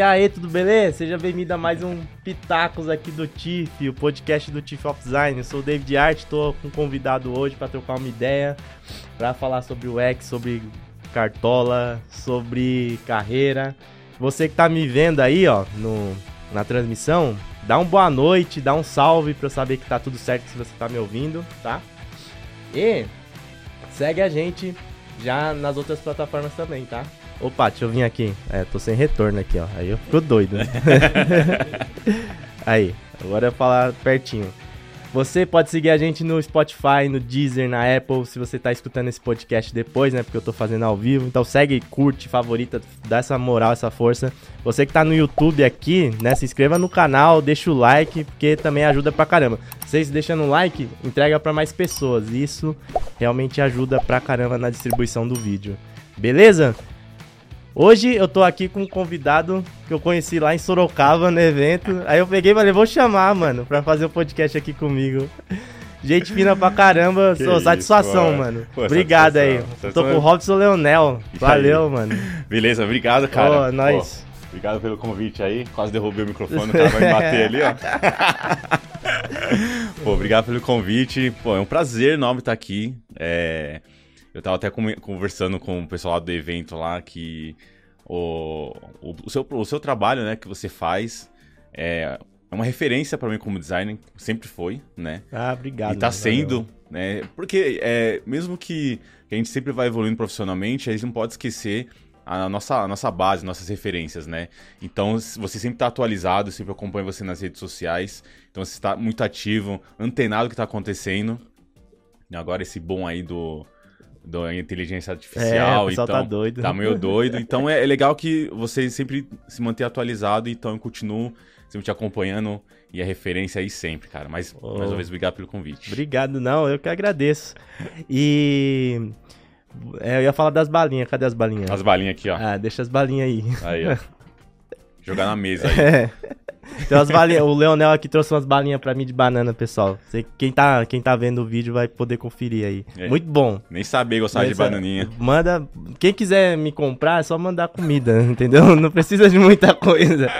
E aí, tudo beleza? Seja bem-vindo a mais um Pitacos aqui do TIFF, o podcast do TIFF of Design. Eu sou o David Art, tô com um convidado hoje para trocar uma ideia, para falar sobre o X, sobre cartola, sobre carreira. Você que tá me vendo aí, ó, no, na transmissão, dá um boa noite, dá um salve para eu saber que tá tudo certo se você tá me ouvindo, tá? E segue a gente já nas outras plataformas também, tá? Opa, deixa eu vir aqui. É, tô sem retorno aqui, ó. Aí eu fico doido. Né? aí, agora eu falar pertinho. Você pode seguir a gente no Spotify, no Deezer, na Apple, se você tá escutando esse podcast depois, né? Porque eu tô fazendo ao vivo. Então segue, curte, favorita, dá essa moral, essa força. Você que tá no YouTube aqui, né? Se inscreva no canal, deixa o like, porque também ajuda pra caramba. Vocês deixando o like, entrega para mais pessoas. Isso realmente ajuda pra caramba na distribuição do vídeo. Beleza? Hoje eu tô aqui com um convidado que eu conheci lá em Sorocaba no evento. Aí eu peguei e falei, vou chamar, mano, pra fazer o um podcast aqui comigo. Gente fina pra caramba, que sou isso, satisfação, mano. Pô, obrigado satisfação. aí. Satisfação. Tô com o Robson Leonel. Valeu, mano. Beleza, obrigado, cara. Pô, nós. Pô, obrigado pelo convite aí. Quase derrubei o microfone, o cara vai me bater ali, ó. Pô, obrigado pelo convite. Pô, é um prazer enorme estar aqui. É... Eu tava até conversando com o pessoal lá do evento lá que o, o, o, seu, o seu trabalho, né, que você faz é, é uma referência para mim como designer, sempre foi, né? Ah, obrigado. E tá sendo, né? Porque é, mesmo que, a gente sempre vai evoluindo profissionalmente, a gente não pode esquecer a nossa, a nossa base, nossas referências, né? Então, você sempre está atualizado, sempre acompanha você nas redes sociais. Então, você está muito ativo, antenado do que está acontecendo. E agora, esse bom aí do, da inteligência artificial. É, o então, tá doido. Tá meio doido. Então é, é, legal que você sempre se manter atualizado, então eu continuo sempre te acompanhando e a referência aí sempre, cara. Mas oh. mais uma vez, obrigado pelo convite. Obrigado, não, eu que agradeço. E. É, eu ia falar das balinhas, cadê as balinhas? As balinhas aqui, ó. Ah, deixa as balinhas aí. Aí, ó. Jogar na mesa aí. É. Tem umas balinhas. O Leonel aqui trouxe umas balinhas pra mim de banana, pessoal. Você, quem, tá, quem tá vendo o vídeo vai poder conferir aí. É. Muito bom. Nem saber gostar Mas, de bananinha. Manda. Quem quiser me comprar, é só mandar comida, entendeu? Não precisa de muita coisa.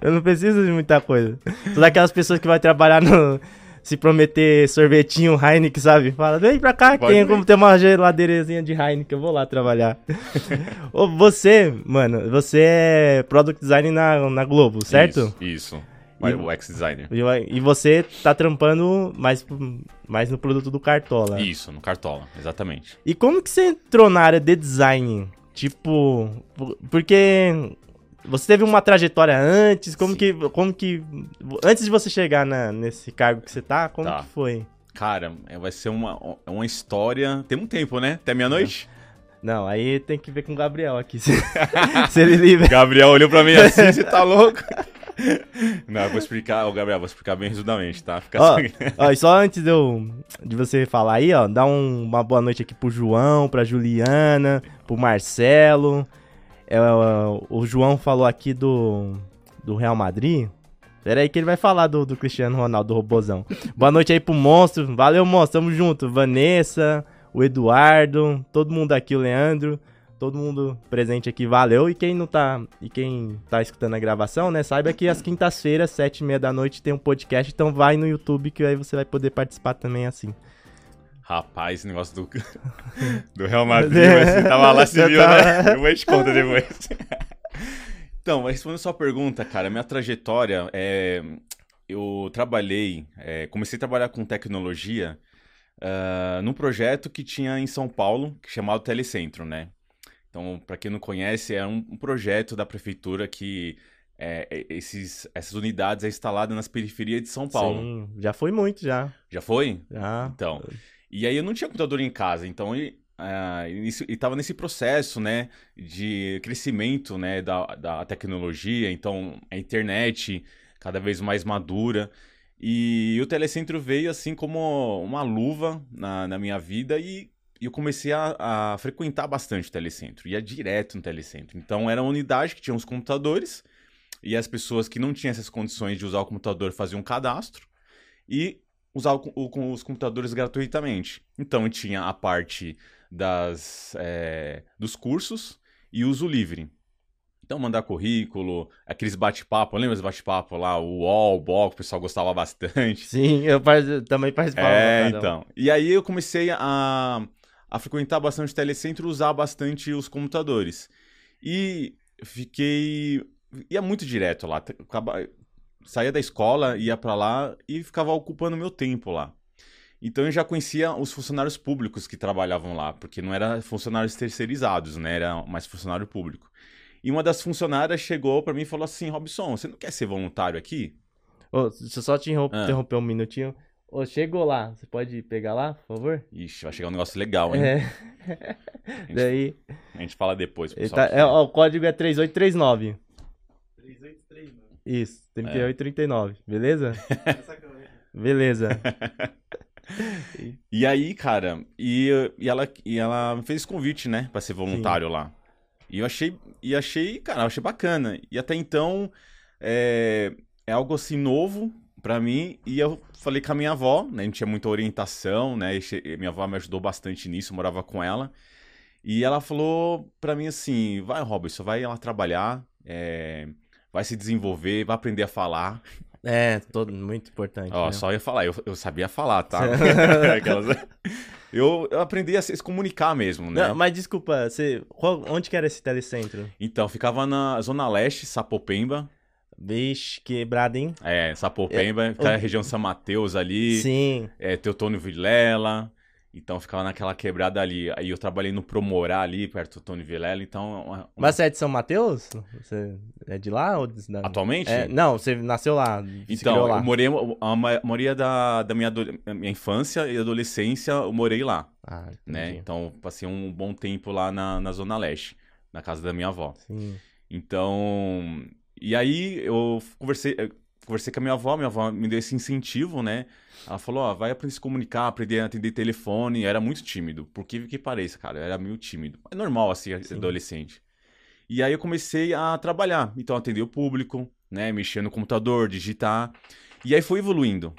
Eu não preciso de muita coisa. Sou daquelas pessoas que vai trabalhar no se prometer sorvetinho Heineken, sabe? Fala, vem pra cá, tem como ter uma geladeirazinha de Heineken, eu vou lá trabalhar. você, mano, você é Product Design na, na Globo, certo? Isso, isso. E, o ex-designer. E você tá trampando mais, mais no produto do Cartola. Isso, no Cartola, exatamente. E como que você entrou na área de design? Tipo, porque você teve uma trajetória antes? Como que, como que. Antes de você chegar na, nesse cargo que você tá, como tá. que foi? Cara, é, vai ser uma, uma história. Tem um tempo, né? Até meia-noite? Não, aí tem que ver com o Gabriel aqui. Se, se ele livre. Gabriel olhou pra mim assim, você tá louco? Não, eu vou explicar, ô Gabriel, vou explicar bem resumidamente, tá? Fica ó, assim. ó, e só antes de, eu, de você falar aí, ó, dá um, uma boa noite aqui pro João, pra Juliana, pro Marcelo, é, o João falou aqui do, do Real Madrid. Pera aí que ele vai falar do, do Cristiano Ronaldo, do robozão. Boa noite aí pro Monstro. Valeu, Monstro. Tamo junto. Vanessa, o Eduardo, todo mundo aqui, o Leandro. Todo mundo presente aqui, valeu. E quem não tá. E quem tá escutando a gravação, né? Saiba que às quintas-feiras, sete e meia da noite, tem um podcast. Então vai no YouTube que aí você vai poder participar também assim. Rapaz, esse negócio do, do Real Madrid, você tava lá, se viu, né? Eu vou te contar depois. então, respondendo a sua pergunta, cara, minha trajetória é... Eu trabalhei, é, comecei a trabalhar com tecnologia uh, num projeto que tinha em São Paulo, chamado Telecentro, né? Então, para quem não conhece, é um, um projeto da prefeitura que é, esses, essas unidades é instalada nas periferias de São Paulo. Sim, já foi muito, já. Já foi? Já. Então, e aí eu não tinha computador em casa, então ele estava nesse processo, né, de crescimento, né, da, da tecnologia, então a internet cada vez mais madura. E o telecentro veio assim como uma luva na, na minha vida e eu comecei a, a, frequentar bastante o telecentro, ia direto no telecentro. Então era uma unidade que tinha uns computadores e as pessoas que não tinham essas condições de usar o computador faziam um cadastro e usar o, o, os computadores gratuitamente. Então tinha a parte das, é, dos cursos e uso livre. Então, mandar currículo, aqueles bate-papo, lembra os bate-papo lá, o UOL, o BOC, o pessoal gostava bastante. Sim, eu par- também participava. É, então. E aí eu comecei a, a frequentar bastante o telecentro, usar bastante os computadores. E fiquei. ia muito direto lá. Saía da escola, ia pra lá e ficava ocupando meu tempo lá. Então eu já conhecia os funcionários públicos que trabalhavam lá, porque não eram funcionários terceirizados, né? Era mais funcionário público. E uma das funcionárias chegou pra mim e falou assim: Robson, você não quer ser voluntário aqui? Ô, deixa eu só te Ah. interromper um minutinho. Ô, chegou lá. Você pode pegar lá, por favor? Ixi, vai chegar um negócio legal, hein? É. A, gente, Daí. a gente fala depois. pessoal. tá- é, ó, o código é 3839. Isso, 3839. Beleza? Beleza. E aí, cara, e, e, ela, e ela me fez convite, né, pra ser voluntário lá. E eu achei, e achei, cara, eu achei bacana. E até então, é, é algo assim novo pra mim. E eu falei com a minha avó, né, a gente tinha muita orientação, né, e e minha avó me ajudou bastante nisso, eu morava com ela. E ela falou pra mim assim, vai, Robson, vai lá trabalhar, é, vai se desenvolver, vai aprender a falar. É, todo, muito importante. Ó, né? só ia falar, eu, eu sabia falar, tá? Aquelas- eu, eu aprendi a se se comunicar mesmo, né? Não, mas desculpa, você, qual- onde que era esse telecentro? Então, ficava na Zona Leste, Sapopemba. Vixe, quebrado, hein? É, Sapopemba, aquela região São Mateus ali, Sim. é, Teotônio Vilela. Então, ficava naquela quebrada ali. Aí eu trabalhei no Promorá ali, perto do Teotônio Vilela. Então, uma- uma- Mas você é de São Mateus? Você é de lá ou de atualmente? É, não, você nasceu lá. Então, lá. eu morei, a ma- maioria da, da minha, minha infância e adolescência, eu morei lá. Ah, né? Então, passei um bom tempo lá na, na Zona Leste, na casa da minha avó. Sim. Então, e aí eu conversei, conversei com a minha avó, minha avó me deu esse incentivo, né? Ela falou, ó, vai aprender a se comunicar, aprender a atender telefone. Eu era muito tímido, por que que pareça, cara, eu era meio tímido. É normal, assim, Sim. adolescente. E aí eu comecei a trabalhar, então atender o público, né? Mexer no computador, digitar. E aí foi evoluindo.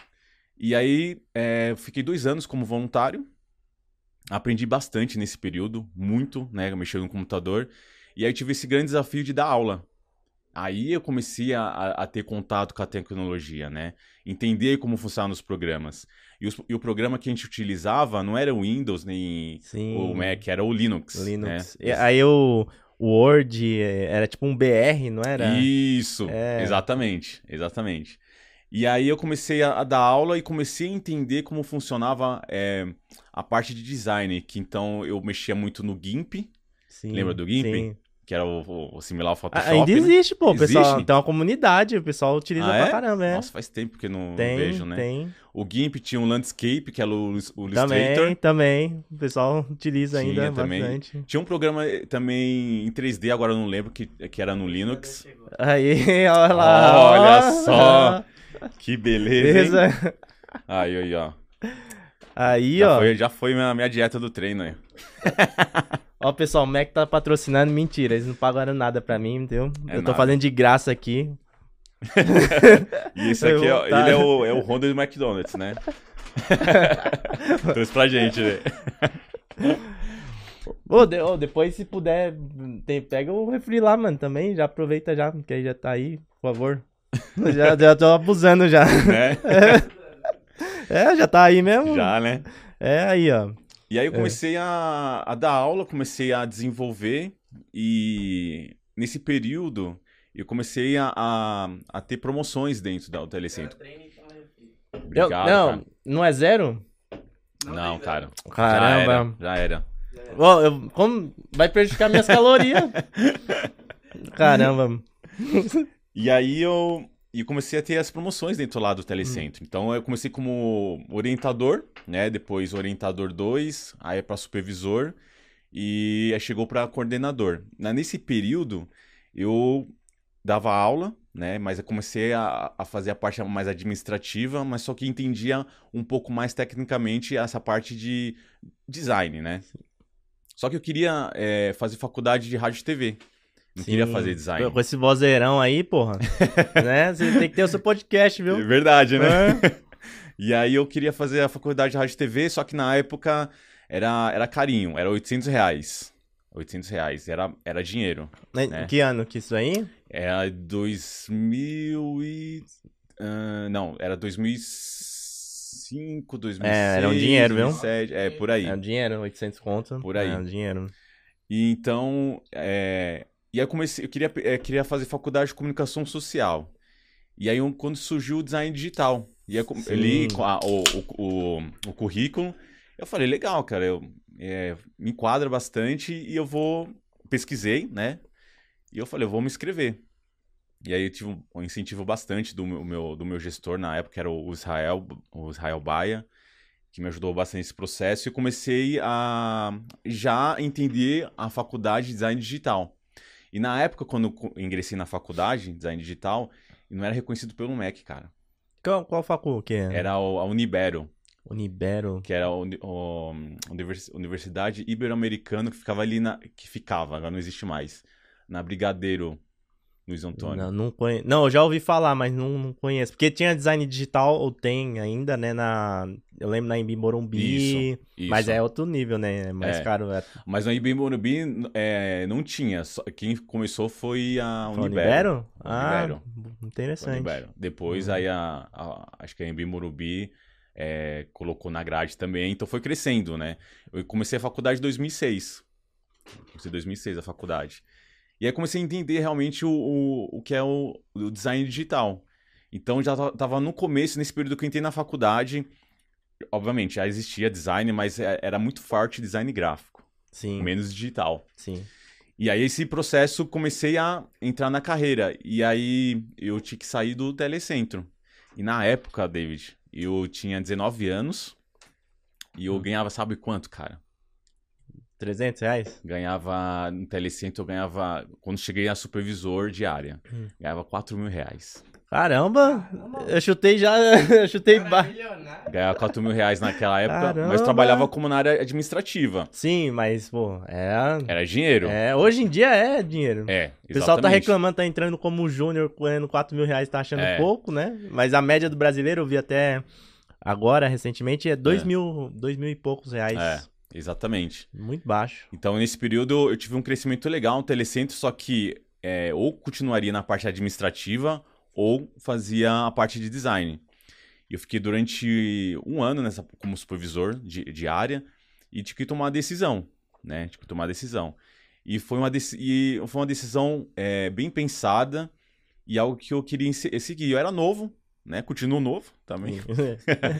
E aí é, eu fiquei dois anos como voluntário. Aprendi bastante nesse período, muito, né? Mexendo no computador. E aí tive esse grande desafio de dar aula. Aí eu comecei a, a- ter contato com a tecnologia, né? Entender como funcionam os programas. E, os- e o programa que a gente utilizava não era o Windows nem Sim. o Mac, era o Linux. Linux. Né? E aí o, o Word eh, era tipo um BR, não era? Isso, É. exatamente, exatamente. E aí eu comecei a, a dar aula e comecei a entender como funcionava é, a parte de design, que então eu mexia muito no GIMP, Sim, Lembra do GIMP? sim. Que era o, o, o similar ao Photoshop. Ainda né? existe, pô. O pessoal Existe? tem uma comunidade, o pessoal utiliza Ah, pra é? caramba, é. Nossa, faz tempo que eu não tem, vejo, né? tem. O GIMP tinha um Landscape, que era o, o Também, Illustrator. também. O pessoal utiliza ainda Tinha também. bastante. Tinha um programa eh, também em 3D, agora eu não lembro, que, que era no Linux. Aí, olha lá. Olha só. Que beleza? Beleza. Aí, aí, ó. Aí, Já ó. foi, já foi minha, minha dieta do treino aí. Ó, pessoal, o Mac tá patrocinando. Mentira, eles não pagaram nada pra mim, entendeu? É Eu tô nada. fazendo de graça aqui. E esse aqui, tá. ele é o, é o Honda do McDonald's, né? Trouxe pra gente, né? Ô, de- ô, depois, se puder, tem- pega o refri lá, mano, também. Já aproveita já, que aí já tá aí, por favor. já, já tô abusando já. né? É, já tá aí mesmo. Já, né? É aí, ó. E aí eu comecei a, a dar aula, comecei a desenvolver e nesse período eu comecei a, a, a ter promoções dentro da- do Telecentro. Eu- Obrigado, não, cara. não é zero? Não, cara. Caramba. Já era. Já era. Eu- como vai prejudicar minhas calorias? Caramba. E aí eu, eu comecei a ter as promoções dentro lá do Telecentro. Então eu comecei como orientador, né? Depois orientador 2, aí para supervisor e aí chegou para coordenador. Na- Nesse período eu dava aula, né? Mas eu comecei a, a fazer a parte mais administrativa, mas só que entendia um pouco mais tecnicamente essa parte de design, né? Só que eu queria eh, fazer faculdade de rádio e TV. Não queria Sim. fazer design. Com esse vozeirão aí, porra. né? Você tem que ter o seu podcast, É viu? verdade, né? É. E aí eu queria fazer a faculdade de rádio e TV, só que na época era, era carinho, era 800 reais. 800 reais. Era, era dinheiro. Em né? Que ano que isso aí? Era 2000 e... ah, não, era 2005, 2006, É, era um dinheiro, viu? 2007, é, por aí. É um dinheiro, 800 conto. Por aí. É um dinheiro. E então, é... e aí eu comecei, eu queria, é, queria fazer faculdade de comunicação social. E aí quando surgiu o design digital, e aí, eu a- o, o, o, o currículo, eu falei, legal, cara, eu é, me enquadra bastante e eu vou pesquisei, né? E eu falei, eu vou me inscrever. E aí eu tive um, incentivo bastante do meu, do meu gestor na época, que era o Israel, o Israel Baia, que me ajudou bastante nesse processo, e comecei a já entender a faculdade de design digital. E na época, quando eu ingressei na faculdade de design digital, não era reconhecido pelo MEC, cara. Qual, qual facu que é? Era o- a Unibero, Unibero. que era a uni- o- univers- Universidade Ibero-Americana, que ficava ali na. que ficava, agora não existe mais. Na Brigadeiro, Luiz Antônio. Não, não, conhe... não, eu já ouvi falar, mas não, não conheço. Porque tinha design digital, ou tem ainda, né? Na... Eu lembro na Embi Morumbi. Isso, isso. Mas é outro nível, né? É mais É. caro. É... Mas na IBM Morumbi é, não tinha. quem começou foi a Unibero. Unibero? Ah, Unibero. interessante. Unibero. Depois Uhum. aí a, a- acho que a IBM Morumbi é, colocou na grade também, então foi crescendo, né? Eu comecei a faculdade em 2006. Comecei em 2006 a faculdade. E aí comecei a entender realmente o, o, o que é o, o design digital. Então já ta- tava no começo, nesse período que eu entrei na faculdade, obviamente já existia design, mas é- era muito forte design gráfico, Sim, menos digital. sim. E aí esse processo comecei a entrar na carreira. E aí eu tinha que sair do telecentro. E na época, David, eu tinha 19 anos e eu ganhava, sabe quanto, cara? 300 reais? Ganhava no telecentro, eu ganhava, quando cheguei a supervisor de área, Hum. ganhava 4 mil reais. Caramba! Eu chutei já. Eu chutei ba... Ganhava 4 mil reais naquela época, mas Caramba! trabalhava como na área administrativa. Sim, mas, pô, é. Era dinheiro. É, hoje em dia é dinheiro. É, O pessoal tá exatamente. reclamando, tá entrando como júnior, ganhando 4 mil reais, tá achando É. pouco, né? Mas a média do brasileiro, eu vi até agora, recentemente, é 2 É. mil, dois mil e poucos reais. É, exatamente. Muito baixo. Então, nesse período, eu tive um crescimento legal no Telecentro, só que é, ou continuaria na parte administrativa ou fazia a parte de design. E Eu fiquei durante um ano nessa, como supervisor de, de área e tive que tomar uma decisão, né? Tive que tomar uma decisão. E foi uma, e foi uma decisão é, bem pensada e algo que eu queria se- seguir. Eu era novo, né? Continuo novo também.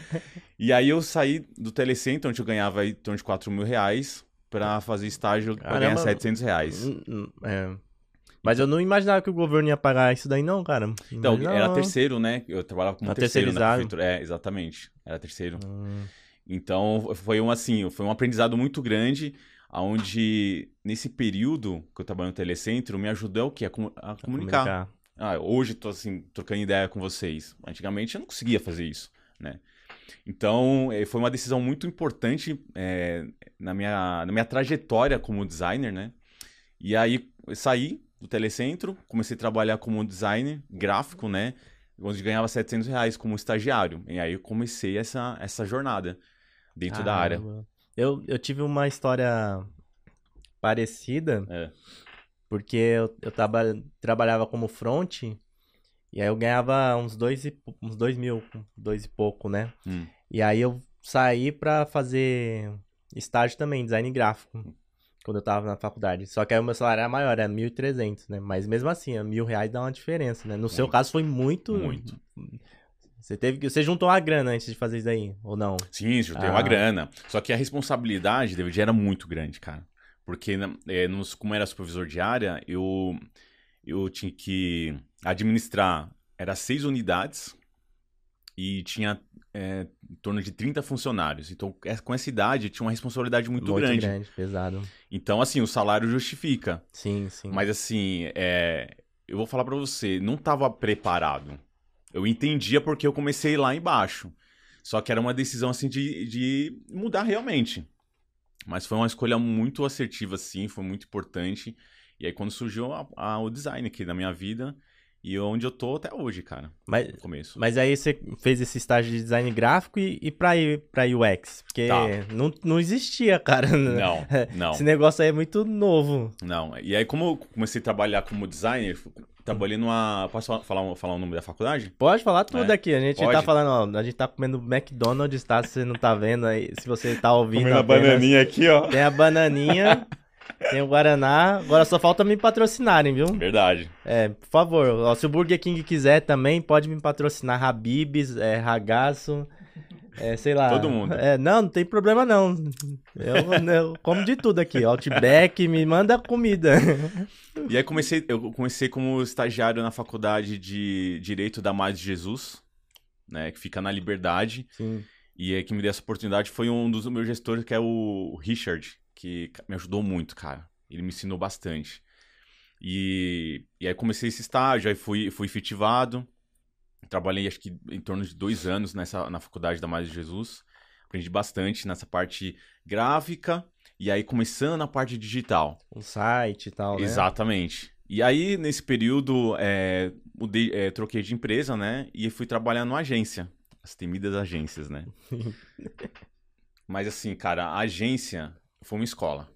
E aí eu saí do Telecentro, onde eu ganhava em torno de 4 mil reais, pra fazer estágio pra ganhar Caramba. 700 reais. É. Mas eu não imaginava que o governo ia pagar isso daí, não, cara. Então, Imaginava. era terceiro, né? Eu trabalhava como Tá terceiro na terceirizado. prefeitura. É, exatamente. Era terceiro. Hum, Então, foi um assim, foi um aprendizado muito grande, onde nesse período que eu trabalho no Telecentro, me ajudou o quê? A, comu- a comunicar. Ah, hoje tô assim, trocando ideia com vocês. Antigamente eu não conseguia fazer isso, né? Então, eh, foi uma decisão muito importante eh, na, minha, na minha trajetória como designer, né? E aí, eu saí do Telecentro, comecei a trabalhar como designer gráfico, né? Onde ganhava 700 reais como estagiário. E aí eu comecei essa, essa jornada dentro da área. Eu, eu tive uma história parecida, É. porque eu, eu traba- trabalhava como front, e aí eu ganhava uns dois, e, uns dois mil, dois e pouco, né? Hum. E aí eu saí pra fazer estágio também, design gráfico, quando eu tava na faculdade. Só que aí o meu salário era maior, era 1.300, né? Mas mesmo assim, mil reais dá uma diferença, né? No seu Muito. caso foi muito... Muito. Você teve que... Você juntou uma grana antes de fazer isso aí, ou não? Sim, juntei Ah. uma grana. Só que a responsabilidade, David, era muito grande, cara. Porque, é, nos- como era supervisor de área, eu, eu tinha que administrar, era seis unidades e tinha é, em torno de 30 funcionários. Então, é- com essa idade, tinha uma responsabilidade muito, grande. pesado. Então, assim, o salário justifica. Sim, sim. Mas, assim, é, eu vou falar pra você, não tava preparado. Eu entendia porque eu comecei lá embaixo. Só que era uma decisão, assim, de, de mudar realmente. Mas foi uma escolha muito assertiva, sim, foi muito importante. E aí, quando surgiu a- a- o design aqui na minha vida, E onde eu tô até hoje, cara. Mas, No começo. mas aí você fez esse estágio de design gráfico e, e pra, pra UX? Porque Tá. não, não existia, cara. Não, não. Esse negócio aí é muito novo. Não, e aí como eu comecei a trabalhar como designer, trabalhei numa... Posso falar, falar, o nome da faculdade? Pode falar tudo É, aqui. A gente pode. tá falando, ó, a gente tá comendo McDonald's, tá? Se você não tá vendo aí, se você tá ouvindo Comendo a bananinha aqui, ó. Tem a bananinha, tem o Guaraná. Agora só falta me patrocinarem, viu? Verdade. É, por favor. ó, se o Burger King quiser também, pode me patrocinar. Habibs, é, Ragaço, é, sei lá. Todo mundo. É, não, não tem problema não. Eu, eu como de tudo aqui. Outback, me manda comida. E aí comecei, eu comecei como estagiário na faculdade de Direito da Mais de Jesus, né, que fica na Liberdade. Sim. E aí que me deu essa oportunidade foi um dos meus gestores, que é o Richard, que me ajudou muito, cara. Ele me ensinou bastante. E, e aí comecei esse estágio, aí fui, fui efetivado. Trabalhei acho que em torno de dois anos nessa, na faculdade da Mais de Jesus. Aprendi bastante nessa parte gráfica e aí começando a parte digital. O site e tal, né? Exatamente. E aí, nesse período, é, mudei, é, troquei de empresa, né? E fui trabalhar numa agência. As temidas agências, né? Mas assim, cara, a agência foi uma escola.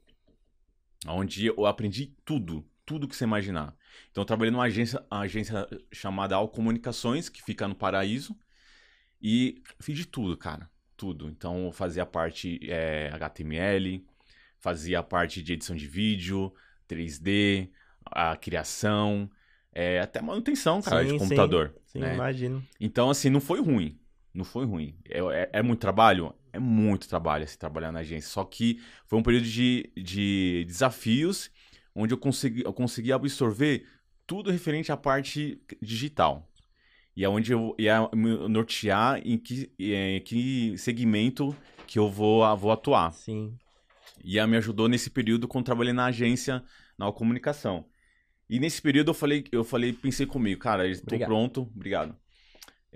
Onde eu aprendi tudo, tudo que você imaginar. Então eu trabalhei numa agência, uma agência chamada Al Comunicações, que fica no Paraíso. E fiz de tudo, cara. Tudo. Então eu fazia a parte é, HTML, fazia a parte de edição de vídeo, 3D, a criação, é, até manutenção, cara, Sim, de sim. computador. Sim, né? imagino. Então, assim, não foi ruim. Não foi ruim. É, é- é muito trabalho? É muito trabalho, assim, trabalhar na agência. Só que foi um período de, de desafios onde eu consegui, eu consegui absorver tudo referente à parte digital. E é onde eu ia me nortear em que, em que segmento que eu vou, vou atuar. Sim. E ela me ajudou nesse período quando trabalhei na agência na comunicação. E nesse período eu falei, eu falei, pensei comigo, cara, estou pronto, obrigado.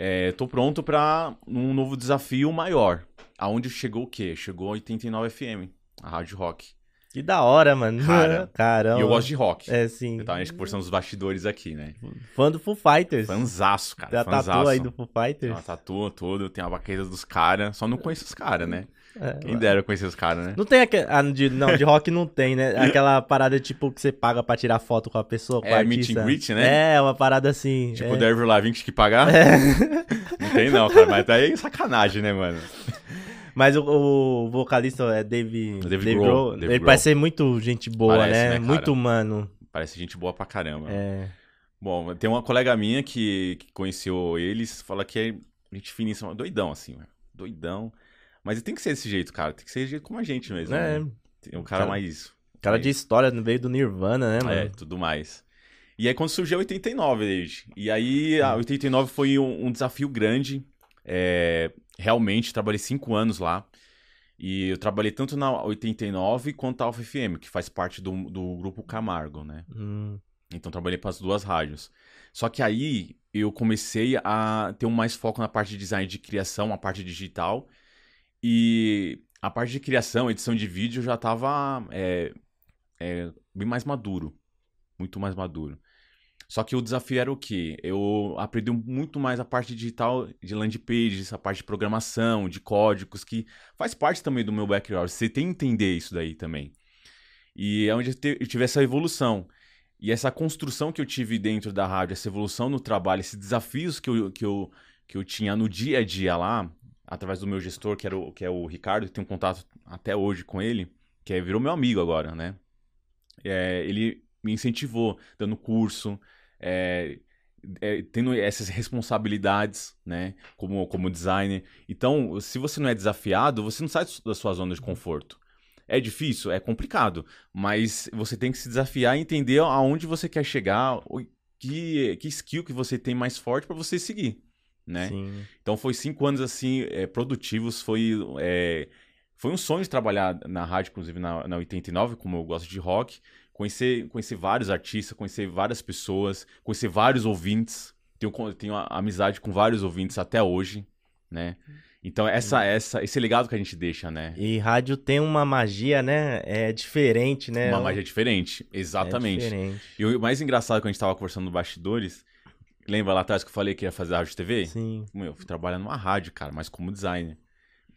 É, tô pronto para um novo desafio maior. Aonde chegou o quê? Chegou a 89 FM, a rádio rock. Que da hora, mano. Cara, Caramba. E eu gosto de rock. É, sim. Eu tava conversando os bastidores aqui, né? Fã do Foo Fighters. Fanzaço, cara. Tem a fanzaço. tatu aí do Foo Tem Fighters. uma tatu, tudo, tem a baqueta dos caras. Só não conheço os caras, né? É, Quem dera conhecer os caras, né? Não tem aquele. Ah, de, não, de rock não tem, né? Aquela parada tipo que você paga pra tirar foto com a pessoa, com É, o meet and greet, né? É, uma parada assim. Tipo, é. o Dervil Lavigne que pagar? É. Não tem não, cara. Mas daí é sacanagem, né, mano? Mas o, o vocalista é Dave, Dave Dave Grohl, Grohl. Dave Ele Grohl. parece ser muito gente boa, Parece, né? né, muito humano. Parece gente boa pra caramba. É. Bom, tem uma colega minha que, que conheceu eles, fala que é gente finíssima, doidão, assim. Doidão. Mas tem que ser desse jeito, cara. Tem que ser desse jeito como a gente mesmo. É. né? Tem um cara Cara- mais. Cara de história veio do Nirvana, né, mano? É, tudo mais. E aí quando surgiu a 89, David. E aí a 89 foi um, um desafio grande. É, realmente, trabalhei cinco anos lá. E eu trabalhei tanto na 89 quanto na Alfa FM, que faz parte do, do grupo Camargo, né? Hum, Então trabalhei para as duas rádios. Só que aí eu comecei a ter um mais foco na parte de design de criação, a parte digital. E a parte de criação, edição de vídeo já estava bem mais maduro. Muito mais maduro. Só que o desafio era o quê? Eu aprendi muito mais a parte digital de landing pages, a parte de programação, de códigos, que faz parte também do meu background. Você tem que entender isso daí também. E é onde eu tive essa evolução. E essa construção que eu tive dentro da rádio, essa evolução no trabalho, esses desafios que eu, que eu, que eu tinha no dia a dia lá, através do meu gestor, que, era o, que é o Ricardo, que tenho contato até hoje com ele, que é, virou meu amigo agora, né? É, ele me incentivou, dando curso, é, é, tendo essas responsabilidades, né? Como, como designer. Então, se você não é desafiado, você não sai da sua zona de conforto. É difícil? É complicado. Mas você tem que se desafiar e entender aonde você quer chegar, que, que skill que você tem mais forte para você seguir, né? Sim. Então foi cinco anos assim é, produtivos, foi é, foi um sonho trabalhar na rádio, inclusive na, na 89, como eu gosto de rock, conhecer conhecer vários artistas, conhecer várias pessoas, conhecer vários ouvintes. Tenho tenho amizade com vários ouvintes até hoje, né? Então essa essa esse legado que a gente deixa, né? E rádio tem uma magia, né? É diferente, né? Uma magia diferente, É exatamente. diferente. E o mais engraçado quando a gente tava conversando no bastidores, lembra lá atrás que eu falei que ia fazer rádio TV? Sim. Meu, eu fui trabalhar numa rádio, cara, mas como designer.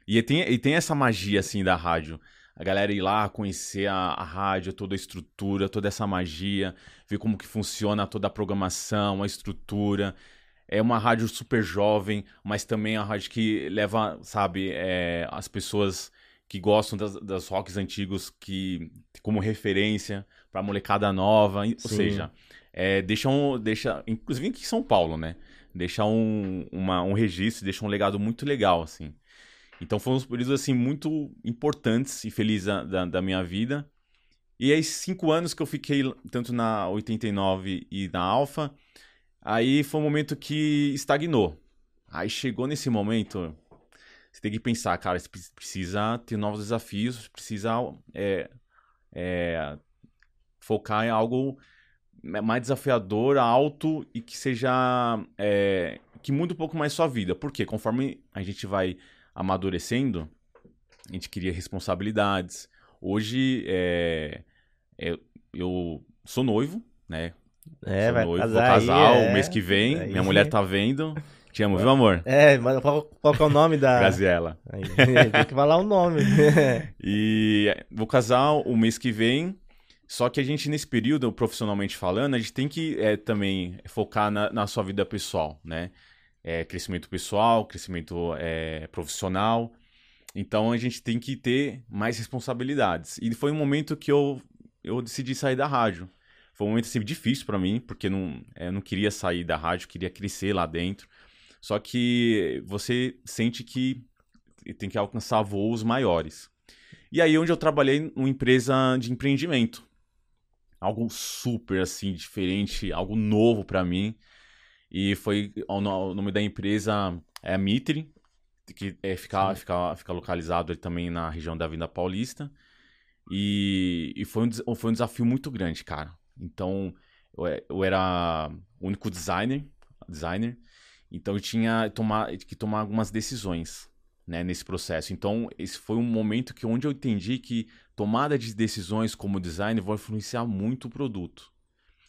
E tem, e tem essa magia, assim, da rádio. A galera ir lá conhecer a, a rádio, toda a estrutura, toda essa magia, ver como que funciona toda a programação, a estrutura. É uma rádio super jovem, mas também é uma rádio que leva, sabe, é, as pessoas que gostam das, das rocks antigos que como referência para molecada nova, ou Sim. seja, é, deixa, um, deixa, inclusive aqui em São Paulo, né? Deixa um, uma, um registro, deixa um legado muito legal, assim. Então foram uns períodos, assim, muito importantes e felizes da, da, minha vida. E aí, cinco anos que eu fiquei tanto na 89 e na Alfa, aí foi um momento que estagnou. Aí chegou nesse momento, você tem que pensar, cara, você pre- precisa ter novos desafios, precisa é, é, focar em algo mais desafiador, alto e que seja. é, que mude um pouco mais sua vida. Porque conforme a gente vai amadurecendo, a gente cria responsabilidades. Hoje, é, é, eu sou noivo, né? É, sou vai noivo, casar vou casar aí, o é. mês que vem. Aí. Minha mulher tá vendo. Te amo, viu, amor? É, mas qual, qual que é o nome da... Graziela. Aí, tem que falar o nome. E vou casar o mês que vem. Só que a gente, nesse período, profissionalmente falando, a gente tem que é, também focar na, na sua vida pessoal, né? É, crescimento pessoal, crescimento é, profissional. Então a gente tem que ter mais responsabilidades. E foi um momento que eu, eu decidi sair da rádio. Foi um momento assim, difícil para mim, porque não, é, eu não queria sair da rádio, queria crescer lá dentro. Só que você sente que tem que alcançar voos maiores. E aí onde eu trabalhei numa empresa de empreendimento. Algo super assim diferente, algo novo para mim. E foi o no- o nome da empresa é a Mitre, que é, fica, fica, fica localizado ali também na região da Vinda Paulista. E, e foi, um, foi um desafio muito grande, cara. Então, eu, eu era o único designer, designer então eu tinha tomar, que tomar algumas decisões né, nesse processo. Então, esse foi um momento que onde eu entendi que tomada de decisões como designer vai influenciar muito o produto.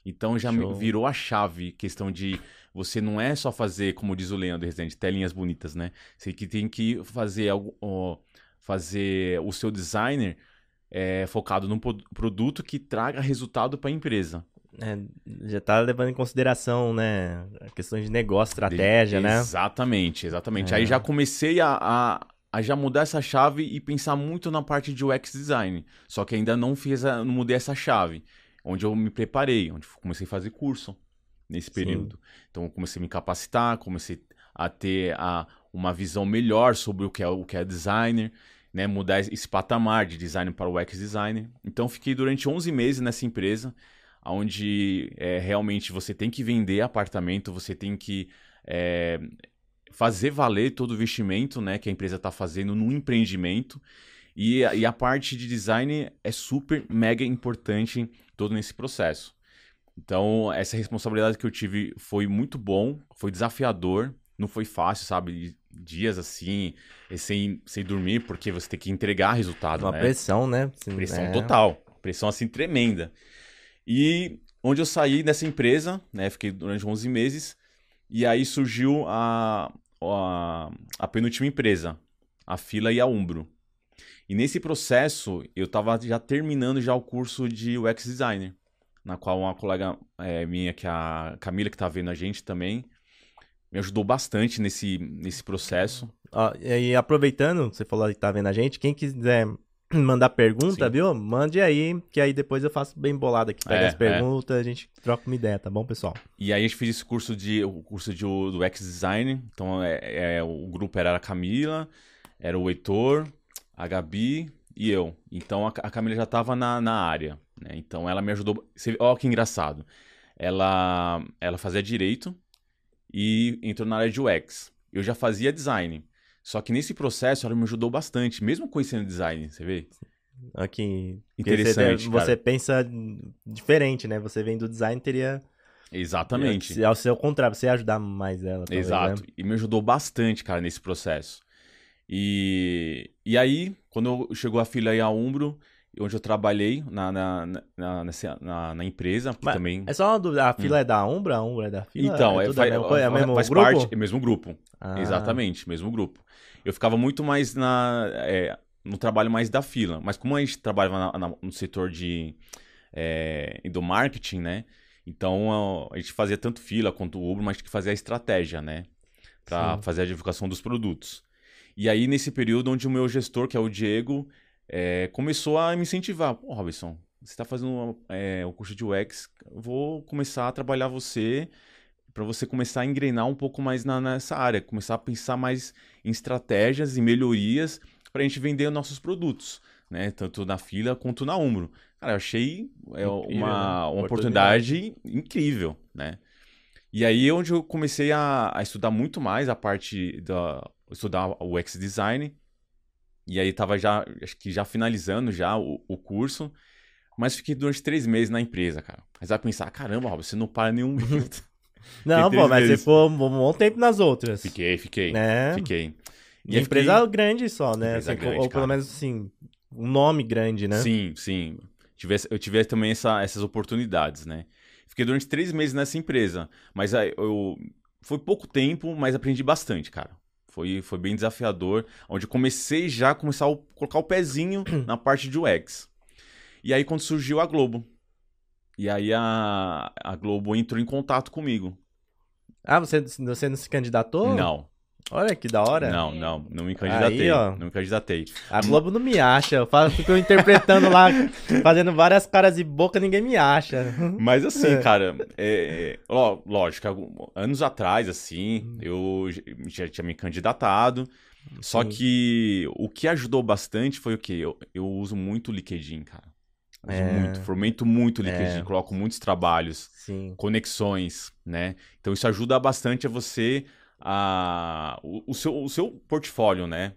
Então já Show. virou a chave, questão de você não é só fazer, como diz o Leandro Residente, telinhas bonitas, né? Você que tem que fazer algo, ó, fazer o seu designer é, focado num pro- produto que traga resultado para a empresa. É, já tá levando em consideração, né, a questão de negócio, estratégia, né? Exatamente, exatamente. É. Aí já comecei a, a, a já mudar essa chave e pensar muito na parte de UX design. Só que ainda não fiz, a, não mudei essa chave. Onde eu me preparei, onde comecei a fazer curso nesse Sim. período. Então eu comecei a me capacitar, comecei a ter a, uma visão melhor sobre o que é o que é designer, né, mudar esse patamar de design para o UX designer. Então fiquei durante 11 meses nessa empresa, onde é, realmente você tem que vender apartamento, você tem que é, fazer valer todo o investimento né, que a empresa está fazendo no empreendimento. E, a- e a parte de design é super, mega importante todo nesse processo. Então, essa responsabilidade que eu tive foi muito bom, foi desafiador, não foi fácil, sabe? Dias assim, sem, sem dormir, porque você tem que entregar resultado, Uma né? pressão, né? Assim, Pressão é. total. Pressão assim tremenda. E onde eu saí dessa empresa, né? Fiquei durante 11 meses. E aí surgiu a, a, a penúltima empresa, a Fila e a Umbro. E nesse processo, eu estava já terminando já o curso de UX Designer, na qual uma colega eh, minha, que é a Camila, que está vendo a gente também, me ajudou bastante nesse, nesse processo. Ó, e aproveitando, você falou que tá vendo a gente, quem quiser mandar pergunta, Sim. viu? Mande aí, que aí depois eu faço bem bolado aqui. Pega É, as perguntas, a gente troca uma ideia, tá bom, pessoal? E aí a gente fez esse curso de o curso de, do X Design. Então é, é, o grupo era a Camila, era o Heitor, a Gabi e eu. Então a, a Camila já estava na, na área. Né? Então ela me ajudou. Ó, que engraçado. Ela, ela fazia direito e entrou na área de UX. Eu já fazia design. Só que nesse processo ela me ajudou bastante, mesmo conhecendo design, você vê? Porque Interessante, Você, você pensa diferente, né? Você vem do design, teria... Exatamente. Se ao seu contrário, você ia ajudar mais ela, talvez, Exato. né? E me ajudou bastante, cara, nesse processo. E, e aí, quando chegou a filha aí a Umbro, onde eu trabalhei na, na, na, nessa- na, na empresa, Mas também... É só uma dúvida, a fila é da Umbra? A Umbra é da fila? Então, é, é, tudo fa- a mesma coisa? É o mesmo faz grupo? parte, é o mesmo grupo. Ah, Exatamente, mesmo grupo. Eu ficava muito mais na, é, no trabalho mais da fila, mas como a gente trabalhava na- na- no setor de é, do marketing, né? Então a gente fazia tanto fila quanto o Uber, mas tinha que fazer a estratégia, né? Para Sim. fazer a divulgação dos produtos. E aí nesse período onde o meu gestor, que é o Diego, é, começou a me incentivar. Pô, Robson, você está fazendo é, o curso de UX, vou começar a trabalhar você para você começar a engrenar um pouco mais na- nessa área, começar a pensar mais em estratégias e melhorias para a gente vender nossos produtos, né? Tanto na fila quanto na Umbro. Cara, eu achei é, Incrível, uma, né? uma oportunidade incrível, né? E aí é onde eu comecei a, a estudar muito mais a parte da estudar o UX design. E aí tava já acho que já finalizando já o, o curso, mas fiquei durante três meses na empresa, cara. Mas vai pensar, caramba, Rob, você não para nenhum minuto. Não, pô, mas meses. você ficou um bom tempo nas outras. Fiquei, fiquei. Né? Fiquei. E empresa fiquei- grande só, né? Assim, grande, ou pelo cara. menos assim, um nome grande, né? Sim, sim. Tivesse, eu tive também essa- essas oportunidades, né? Fiquei durante três meses nessa empresa. Mas aí eu. Foi pouco tempo, mas aprendi bastante, cara. Foi, foi bem desafiador. Onde eu comecei já a começar a colocar o pezinho na parte de UX. E aí, quando surgiu a Globo. E aí a, a Globo entrou em contato comigo. Ah, você, você não se candidatou? Não, Olha que da hora. não, não. Não me candidatei. ó. Não me candidatei. A Globo não me acha. Eu falo, fico interpretando lá, fazendo várias caras de boca, ninguém me acha. Mas assim, É. cara, é, é, ó, lógico, anos atrás, assim, eu já tinha me candidatado. Só Sim. que o que ajudou bastante foi o quê? Eu, eu uso muito o LinkedIn, cara. Uso É. muito, fomento muito o LinkedIn, É. coloco muitos trabalhos, Sim. conexões, né? Então isso ajuda bastante a você, a, o, o seu, o seu portfólio, né?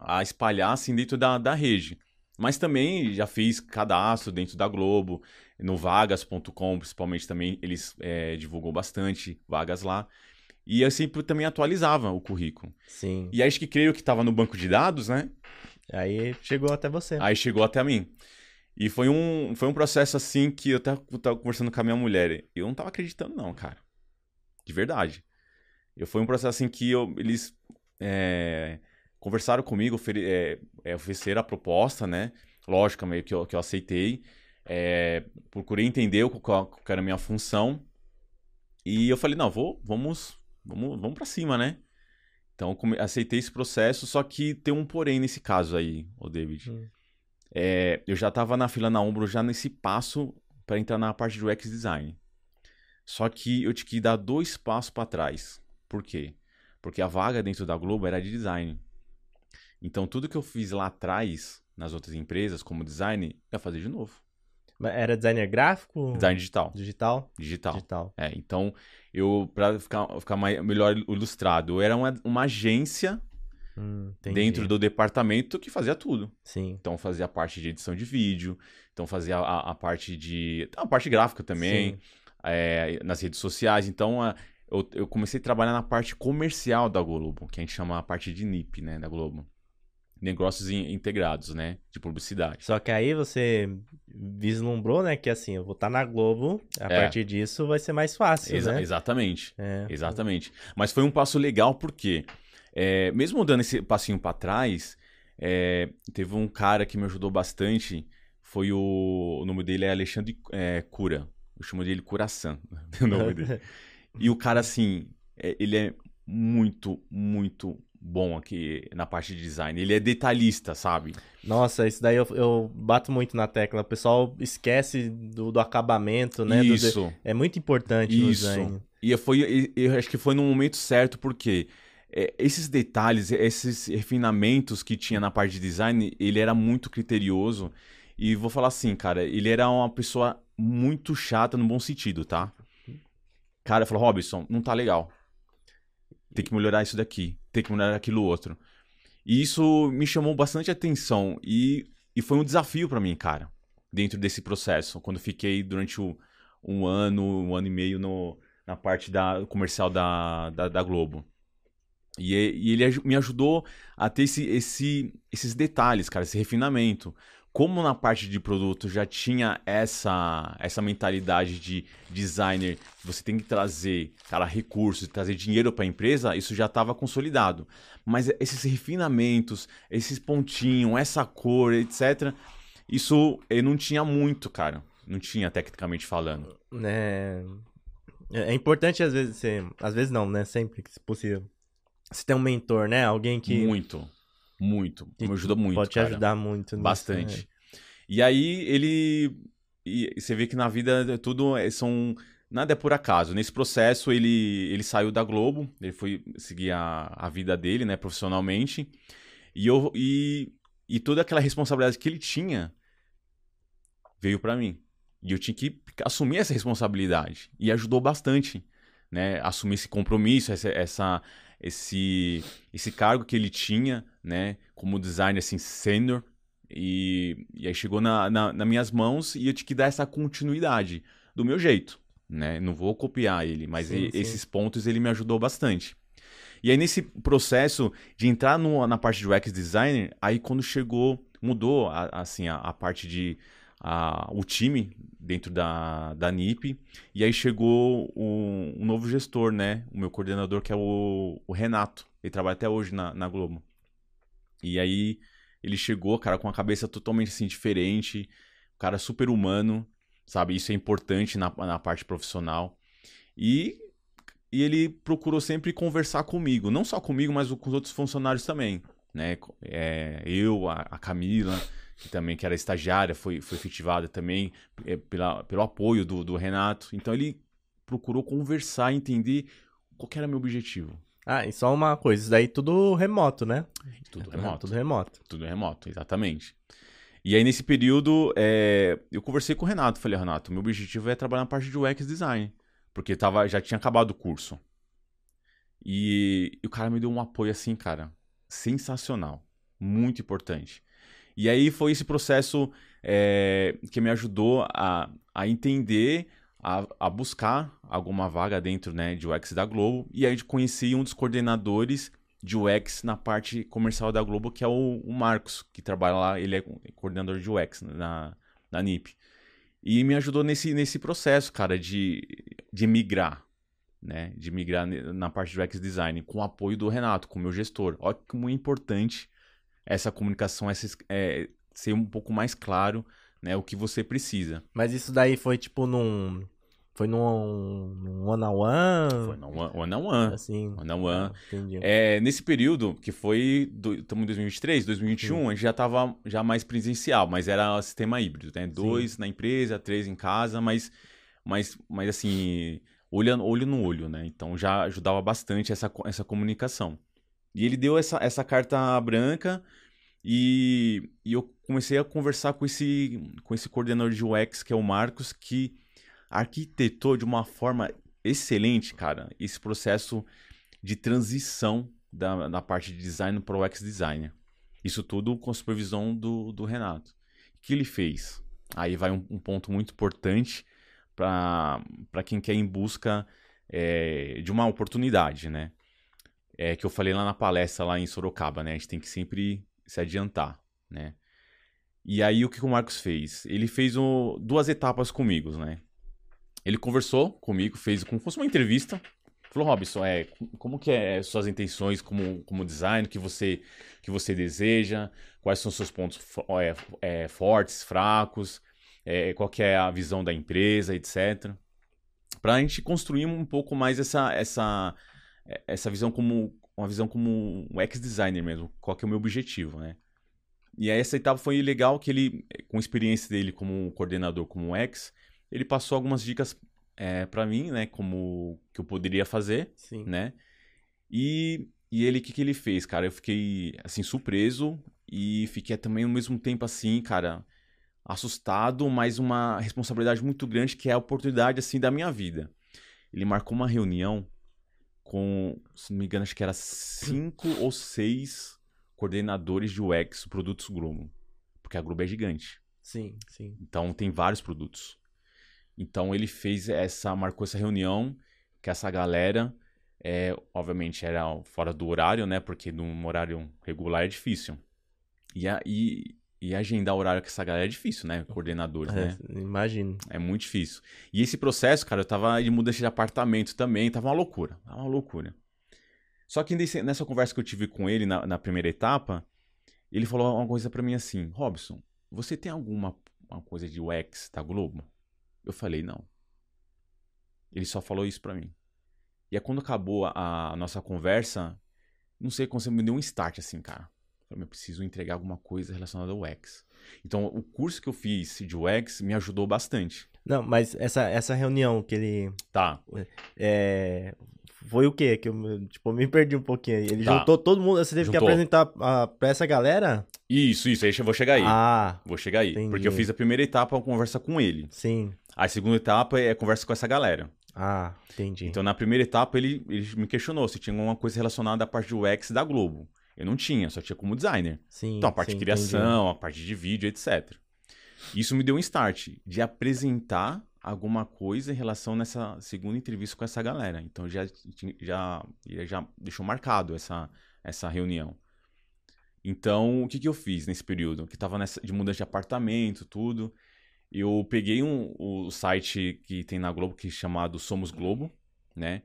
A espalhar assim dentro da, da rede. Mas também já fiz cadastro dentro da Globo, no vagas.com, principalmente também eles é, divulgam bastante vagas lá. E eu sempre também atualizava o currículo. Sim. E aí acho que creio que estava no banco de dados, né? Aí chegou até você. Aí chegou até mim. E foi um, foi um processo assim que eu tava, tava conversando com a minha mulher. Eu não tava acreditando, não, cara. De verdade. Eu, foi um processo assim que eu- eles é, conversaram comigo, ofere, é, é, ofereceram a proposta, né? Lógico, meio que eu, que eu aceitei. É, procurei entender o qual, era a minha função. E eu falei, não, vou, vamos, vamos, vamos para cima, né? Então, aceitei esse processo, só que tem um porém nesse caso aí, ô David. Hum. É, eu já tava na fila na Umbro já nesse passo para entrar na parte de UX design. Só que eu tinha que dar dois passos para trás. Por quê? Porque a vaga dentro da Globo era de design. Então tudo que eu fiz lá atrás, nas outras empresas, como design, eu ia fazer de novo. Mas Era designer gráfico? Design digital. Digital? Digital. Digital. É, então, eu, para ficar, ficar mais, melhor ilustrado, eu era uma, uma agência Hum, dentro do departamento que fazia tudo. Sim. Então fazia a parte de edição de vídeo, então fazia a, a parte de. A parte gráfica também, é, nas redes sociais. Então a- eu, eu comecei a trabalhar na parte comercial da Globo, que a gente chama a parte de NIP, né, da Globo. Negócios in- integrados, né? De publicidade. Só que aí você vislumbrou, né? Que assim, eu vou estar na Globo, a É. partir disso vai ser mais fácil, Exa- né? Exatamente. É. Exatamente. Mas foi um passo legal porque, é, mesmo dando esse passinho pra trás, é, teve um cara que me ajudou bastante. Foi o, o nome dele é Alexandre é, Cura. Eu chamo dele Curaçan. o nome dele. E o cara, assim, é, ele é muito, muito bom aqui na parte de design. Ele é detalhista, sabe? Nossa, isso daí eu, eu bato muito na tecla. O pessoal esquece do, do acabamento, né? Do de- Isso. É muito importante no Isso. design. E foi, eu acho que foi no momento certo, porque é, esses detalhes, esses refinamentos que tinha na parte de design, ele era muito criterioso. E vou falar assim, cara, ele era uma pessoa muito chata no bom sentido, tá? Cara, falou, Robson, não tá legal. Tem que melhorar isso daqui, tem que melhorar aquilo outro. E isso me chamou bastante atenção e, e foi um desafio pra mim, cara, dentro desse processo. Quando fiquei durante o, um ano, um ano e meio no, na parte da comercial da, da, da Globo. E, e ele me ajudou a ter esse, esse, esses detalhes, cara, esse refinamento. como na parte de produto já tinha essa essa mentalidade de designer, você tem que trazer, cara, recursos, trazer dinheiro para a empresa, isso já estava consolidado. Mas esses refinamentos, esses pontinhos, essa cor, etc, isso eu não tinha muito, cara. Não tinha tecnicamente falando. É, é importante às vezes ser, às vezes não, né, sempre que possível. Você tem um mentor, né? Alguém que muito muito. Me ajuda muito. Pode te cara. ajudar muito. Nisso, Bastante. né? E aí ele. E você vê que na vida tudo é- são. Nada é por acaso. Nesse processo, ele, ele saiu da Globo, ele foi seguir a, a vida dele, né, profissionalmente. E, eu, e, e toda aquela responsabilidade que ele tinha veio pra mim. E eu tinha que assumir essa responsabilidade. E ajudou bastante, né? Assumir esse compromisso, essa, essa, esse, esse cargo que ele tinha, né? Como designer, assim, sênior. E, e aí chegou na, na, nas minhas mãos e eu tinha que dar essa continuidade do meu jeito, né? Não vou copiar ele, mas Sim, sim. esses pontos ele me ajudou bastante. E aí nesse processo de entrar no- na parte de UX designer, aí quando chegou, mudou a- assim a, a parte de a- o time dentro da, da NIP, e aí chegou um, um novo gestor, né? O meu coordenador que é o, o Renato, ele trabalha até hoje na, na Globo. E aí ele chegou, cara, com a cabeça totalmente assim diferente, cara super humano, sabe? Isso é importante na, na parte profissional. E, e ele procurou sempre conversar comigo, não só comigo, mas com os outros funcionários também, né? É, eu, a, a Camila, que também que era estagiária, foi, foi efetivada também é, pela, pelo apoio do, do Renato. Então ele procurou conversar, entender qual que era meu objetivo. Ah, e só uma coisa, isso daí tudo remoto, né? Tudo É, remoto. Tudo remoto. Tudo remoto, exatamente. E aí, nesse período, é, eu conversei com o Renato. Falei, Renato, meu objetivo é trabalhar na parte de UX design. Porque tava, já tinha acabado o curso. E, e o cara me deu um apoio assim, cara, sensacional. Muito importante. E aí foi esse processo é, que me ajudou a, a entender, a, a buscar alguma vaga dentro né, de UX da Globo. E aí conheci um dos coordenadores de UX na parte comercial da Globo, que é o, o Marcos, que trabalha lá, ele é coordenador de UX na, na NIP. E me ajudou nesse, nesse processo, cara, de, de migrar, né? De migrar na parte de UX design, com o apoio do Renato, com o meu gestor. Olha como é importante essa comunicação, essa, es- é, ser um pouco mais claro, né? O que você precisa. Mas isso daí foi tipo num. Foi num. num one-on-one? Foi na one one on one. Assim. One on one. Entendi. É, nesse período, que foi. Estamos em 2023, 2021, a gente já estava já mais presencial, mas era sistema híbrido, né? Dois na empresa, três em casa, mas, mas, mas assim, olho, olho no olho, né? Então já ajudava bastante essa, essa comunicação. E ele deu essa, essa carta branca e, e eu comecei a conversar com esse, com esse coordenador de UX, que é o Marcos, que arquitetou de uma forma excelente, cara, esse processo de transição da, da parte de design para o UX designer. Isso tudo com a supervisão do, do Renato. O que ele fez? Aí vai um, um ponto muito importante para quem quer ir em busca é, de uma oportunidade, né? É que eu falei lá na palestra lá em Sorocaba, né? A gente tem que sempre se adiantar, né? E aí o que o Marcos fez? Ele fez o- duas etapas comigo, né? Ele conversou comigo, fez como se fosse uma entrevista. Falou, Robson, é, como que é suas intenções como, como design, que você, que você deseja, quais são os seus pontos é, é, fortes, fracos, é, qual que é a visão da empresa, etc. Para a gente construir um pouco mais essa, essa, essa visão como uma visão como um ex-designer mesmo, qual que é o meu objetivo, né? E aí essa etapa foi legal que ele, com a experiência dele como coordenador, como ex, ele passou algumas dicas é, para mim, né, como que eu poderia fazer, Sim. né? E, e ele, o que, que ele fez, cara? Eu fiquei, assim, surpreso e fiquei também ao mesmo tempo, assim, cara, assustado, mas uma responsabilidade muito grande que é a oportunidade, assim, da minha vida. Ele marcou uma reunião com, se não me engano, acho que era cinco ou seis coordenadores de UX, produtos Globo. Porque a Globo é gigante. Sim, sim. Então tem vários produtos. Então ele fez essa, marcou essa reunião que essa galera, é, obviamente era fora do horário, né? Porque num horário regular é difícil. E, a- e, E agendar horário com essa galera é difícil, né? Coordenadores, É, né? imagino. É muito difícil. E esse processo, cara, eu tava de mudança de apartamento também, tava uma loucura. Tava uma loucura. Só que nessa conversa que eu tive com ele na, na primeira etapa, ele falou uma coisa pra mim assim: Robson, você tem alguma uma coisa de UX da Globo? Eu falei, não. Ele só falou isso pra mim. E aí, quando acabou a, a nossa conversa, não sei como você me deu um start assim, cara. Eu preciso entregar alguma coisa relacionada ao UX. Então, o curso que eu fiz de UX me ajudou bastante. Não, mas essa, essa reunião que ele. Tá. É, foi o quê? Que eu, tipo, me perdi um pouquinho aí. Ele Tá. juntou todo mundo. Você teve que Juntou. apresentar a, pra essa galera? Isso, isso, aí eu vou chegar aí. Ah, Vou chegar aí. entendi. Porque eu fiz a primeira etapa, uma conversa com ele. sim. A segunda etapa é conversa com essa galera. Ah, entendi. Então, na primeira etapa, ele, ele me questionou se tinha alguma coisa relacionada à parte do UX da Globo. Eu não tinha, só tinha como designer. sim, Então, a parte sim, de criação, a parte de vídeo, etc. Isso me deu um start de apresentar alguma coisa em relação nessa segunda entrevista com essa galera. Então, já, já, já deixou marcado essa, essa reunião. Então, o que, que eu fiz nesse período? Que tava nessa, de mudança de apartamento, tudo. Eu peguei um, o site que tem na Globo, que é chamado Somos Globo, né?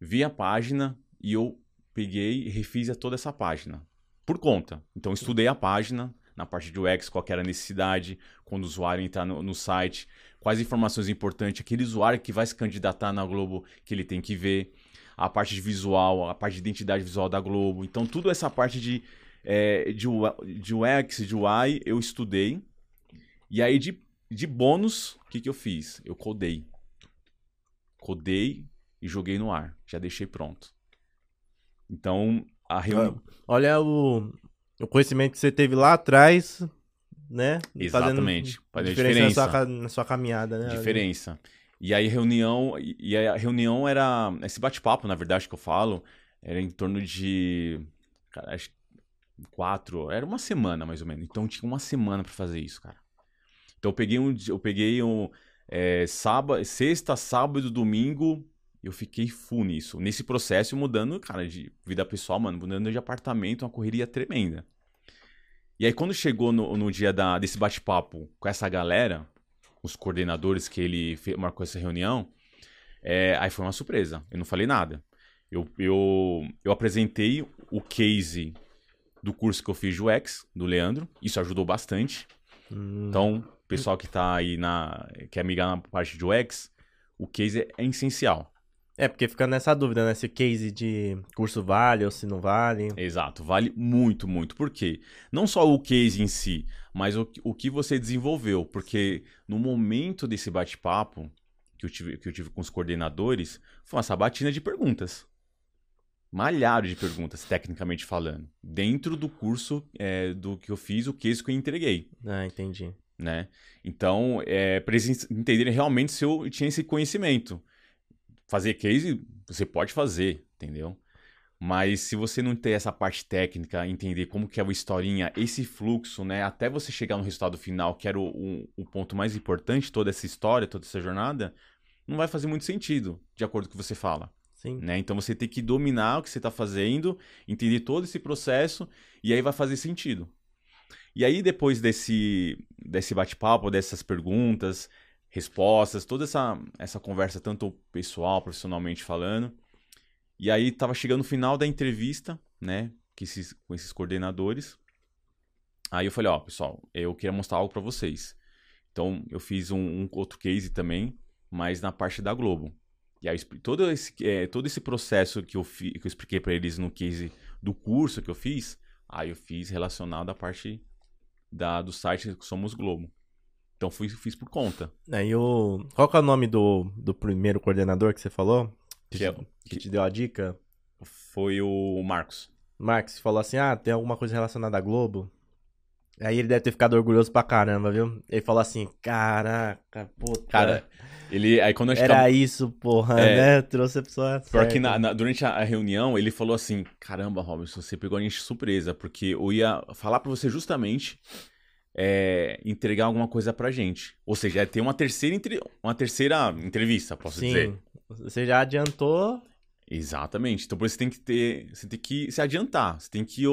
Vi a página e eu peguei e refiz toda essa página. Por conta. Então, estudei a página, na parte de UX, qual era a necessidade, quando o usuário entrar no, no site, quais informações importantes, aquele usuário que vai se candidatar na Globo, que ele tem que ver, a parte de visual, a parte de identidade visual da Globo. Então, tudo essa parte de, é, de, de UX, de UI, eu estudei. E aí, de, de bônus, o que, que eu fiz? Eu codei. Codei e joguei no ar. Já deixei pronto. Então, a reunião... Olha o, o conhecimento que você teve lá atrás, né? Exatamente. Fazendo diferença, Na, sua, diferença. na sua caminhada, né? diferença. E aí a reunião, e a reunião era esse bate-papo, na verdade que eu falo, era em torno de cara, acho que quatro, era uma semana mais ou menos. Então tinha uma semana pra fazer isso, cara. Então eu peguei um, eu peguei um é, sábado, sexta, sábado, domingo, eu fiquei full nisso, nesse processo mudando, cara, de vida pessoal, mano, mudando de apartamento, uma correria tremenda. E aí quando chegou no, no dia da, desse bate-papo com essa galera, os coordenadores que ele fe- marcou essa reunião, é, aí foi uma surpresa. Eu não falei nada. Eu, eu, eu apresentei o case do curso que eu fiz de UX, do Leandro. Isso ajudou bastante. Hum, Então, pessoal que tá aí na. quer migrar na parte de UX, o case é, é essencial. É, porque fica nessa dúvida, né? Se o case de curso vale ou se não vale. Exato, vale muito, muito. Por quê? Não só o case em si, mas o, o que você desenvolveu. Porque no momento desse bate-papo que, eu tive- que eu tive com os coordenadores, foi uma sabatina de perguntas. Malhado de perguntas, tecnicamente falando. Dentro do curso é, do que eu fiz, o case que eu entreguei. Ah, entendi. né? Então, é, para eles entenderem realmente se eu tinha esse conhecimento. Fazer case, você pode fazer, entendeu? Mas se você não ter essa parte técnica, entender como que é a historinha, esse fluxo, né? Até você chegar no resultado final, que era o, o- o ponto mais importante, toda essa história, toda essa jornada, não vai fazer muito sentido, de acordo com o que você fala Sim. né? Então você tem que dominar o que você está fazendo, entender todo esse processo e aí vai fazer sentido. E aí depois desse desse bate-papo, dessas perguntas, respostas, toda essa essa conversa tanto pessoal, profissionalmente falando, e aí tava chegando o final da entrevista, né, que esses, com esses coordenadores. Aí eu falei, ó, pessoal, eu queria mostrar algo para vocês. Então eu fiz um, um outro case também, mas na parte da Globo. E aí, todo esse, é, todo esse processo que eu, fi, que eu expliquei para eles no case do curso que eu fiz, aí eu fiz relacionado à parte da, do site Somos Globo. Então fui, fiz por conta. Aí o. Qual que é o nome do, do primeiro coordenador que você falou? Que, Que é- te, que te deu a dica? Foi o Marcos. Marcos falou assim: ah, tem alguma coisa relacionada à Globo? Aí ele deve ter ficado orgulhoso pra caramba, viu? Ele falou assim: caraca, puta. Cara, ele. Aí quando a gente era tava- isso, porra, É. né? Trouxe a pessoa. Pior que na- na- durante a, reunião ele falou assim: Caramba, Robson, você pegou a gente surpresa, porque eu ia falar pra você justamente é, entregar alguma coisa pra gente. Ou seja, é ter uma terceira, entre- uma terceira entrevista, posso Sim. dizer. Você já adiantou. Exatamente. Então, por isso você tem que ter. Você tem que se adiantar. Você tem que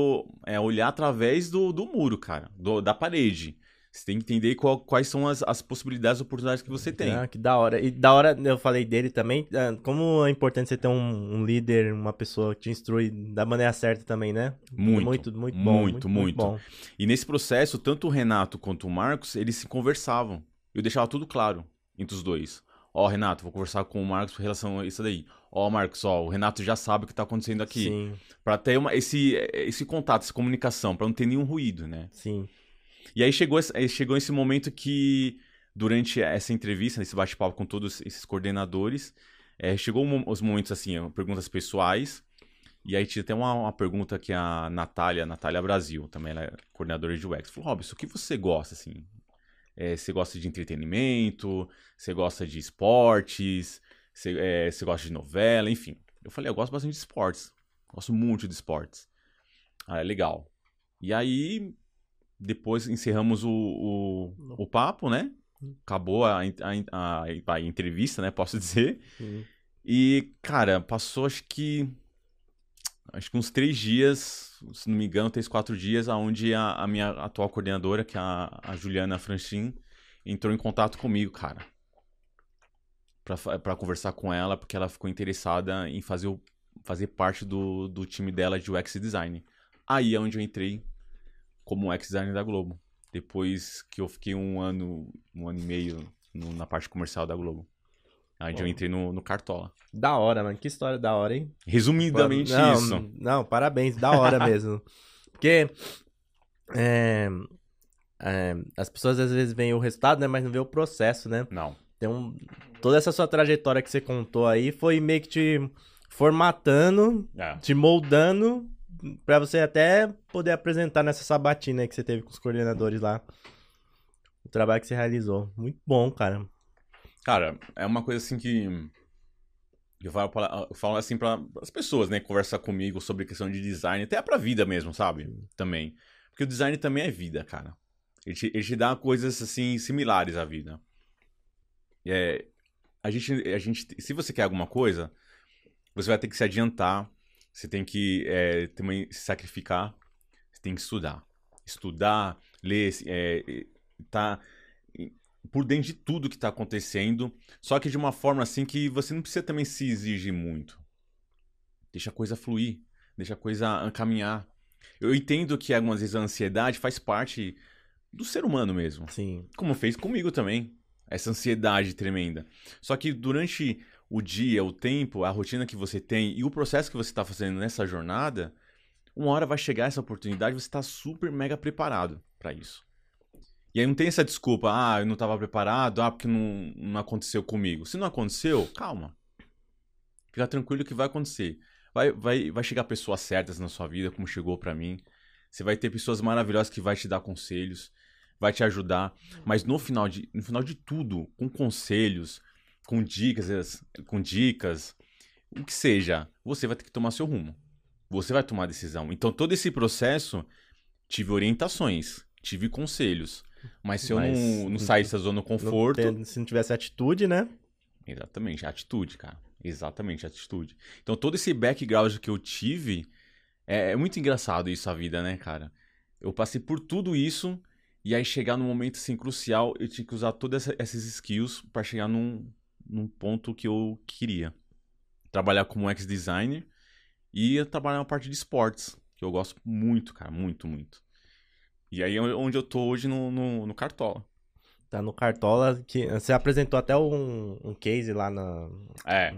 é, olhar através do, do muro, cara. do- da parede. Você tem que entender qual- quais são as, as possibilidades e oportunidades que você tem. Ah, que da hora. E da hora, eu falei dele também, ah, como é importante você ter um, um líder, uma pessoa que te instrui da maneira certa também, né? Muito, Muito, muito bom. muito, muito. bom. E nesse processo, tanto o Renato quanto o Marcos, eles se conversavam. Eu deixava tudo claro entre os dois. Ó, Renato, vou conversar com o Marcos em relação a isso daí. Ó, Marcos, ó, o Renato já sabe o que tá acontecendo aqui. Sim, Pra ter uma, esse, esse contato, essa comunicação, pra não ter nenhum ruído, né? sim. E aí chegou, chegou esse momento que, durante essa entrevista, esse bate-papo com todos esses coordenadores, eh, chegou os momentos assim, perguntas pessoais. E aí tinha até uma, uma pergunta que a Natália, Natália Brasil, também ela é coordenadora de UX, falou, Robson, o que você gosta, assim? Eh, você gosta de entretenimento? Você gosta de esportes? Você, eh, você gosta de novela? Enfim. Eu falei, eu gosto bastante de esportes. Gosto muito de esportes. Ah, é legal. E aí, depois encerramos o, o, o papo, né? Acabou a, a, a, a entrevista, né? Posso dizer. sim. E, cara, passou acho que. Acho que uns três dias, se não me engano, três, quatro dias, onde a, a minha atual coordenadora, que é a, a Juliana Franchin, entrou em contato comigo, cara. Pra conversar com ela, porque ela ficou interessada em fazer, o, fazer parte do, do time dela de UX Design. Aí é onde eu entrei como UX Designer da Globo. Depois que eu fiquei um ano, um ano e meio no- na parte comercial da Globo. Aí eu Bom. entrei no, no Cartola. Da hora, mano. Que história da hora, hein? Resumidamente não, isso. Não, parabéns, da hora mesmo. Porque é, é, as pessoas às vezes veem o resultado, né? Mas não vê o processo, né? Não. Então, toda essa sua trajetória que você contou aí foi meio que te formatando, É. te moldando pra você até poder apresentar nessa sabatina que você teve com os coordenadores lá. O trabalho que você realizou. Muito bom, cara. Cara, é uma coisa assim que. Eu falo, pra- eu falo assim para as pessoas, né? Conversar comigo sobre questão de design, até pra vida mesmo, sabe? Também. Porque o design também é vida, cara. Ele te, ele te dá coisas assim similares à vida. É, a gente, a gente, se você quer alguma coisa, você vai ter que se adiantar, você tem que é, também se sacrificar, você tem que estudar. Estudar, ler, é, tá por dentro de tudo que tá acontecendo, só que de uma forma assim que você não precisa também se exigir muito. Deixa a coisa fluir, deixa a coisa caminhar. Eu entendo que algumas vezes a ansiedade faz parte do ser humano mesmo Sim. como fez comigo também. Essa ansiedade tremenda. Só que durante o dia, o tempo, a rotina que você tem e o processo que você está fazendo nessa jornada, uma hora vai chegar essa oportunidade você está super mega preparado para isso. E aí não tem essa desculpa, ah, eu não estava preparado, ah, porque não, não aconteceu comigo. Se não aconteceu, calma. Fica tranquilo que vai acontecer. Vai, vai, vai chegar pessoas certas na sua vida, como chegou para mim. Você vai ter pessoas maravilhosas que vai te dar conselhos, vai te ajudar. Mas no final de, no final de tudo, com conselhos, com dicas, com dicas, o que seja, você vai ter que tomar seu rumo. Você vai tomar a decisão. Então todo esse processo tive orientações, tive conselhos. Mas se eu Mas não, não sair dessa zona Não conforto. tem- se não tivesse atitude, né? Exatamente, atitude, cara. Exatamente, atitude. Então todo esse background que eu tive. É, é muito engraçado isso a vida, né, cara? Eu passei por tudo isso. E aí chegar num momento assim crucial, eu tinha que usar todas essa- essas skills para chegar num, num ponto que eu queria. Trabalhar como ex designer e trabalhar na parte de esportes, que eu gosto muito, cara, muito, muito. E aí é onde eu tô hoje no, no, no Cartola. Tá no Cartola, que você apresentou até um, um case lá na, É,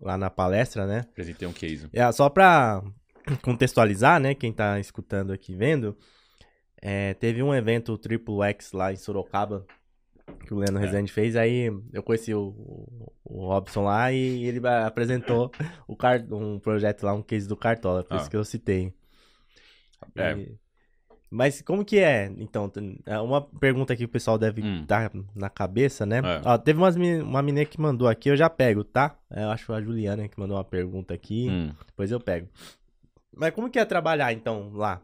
lá na palestra, né? apresentei um case. É, só pra contextualizar, né, quem tá escutando aqui vendo, é, teve um evento Triple X lá em Sorocaba, que o Leandro É. Rezende fez, aí eu conheci o, o, Robson lá e ele apresentou o car um projeto lá, um case do Cartola, por Ah. isso que eu citei. É. E- Mas como que é? Então, é uma pergunta que o pessoal deve Hum. estar na cabeça, né? É. Ó, teve umas, uma menina que mandou aqui, eu já pego, tá? É, Eu acho a Juliana que mandou uma pergunta aqui, Hum. depois eu pego. Mas como que é trabalhar, então, lá?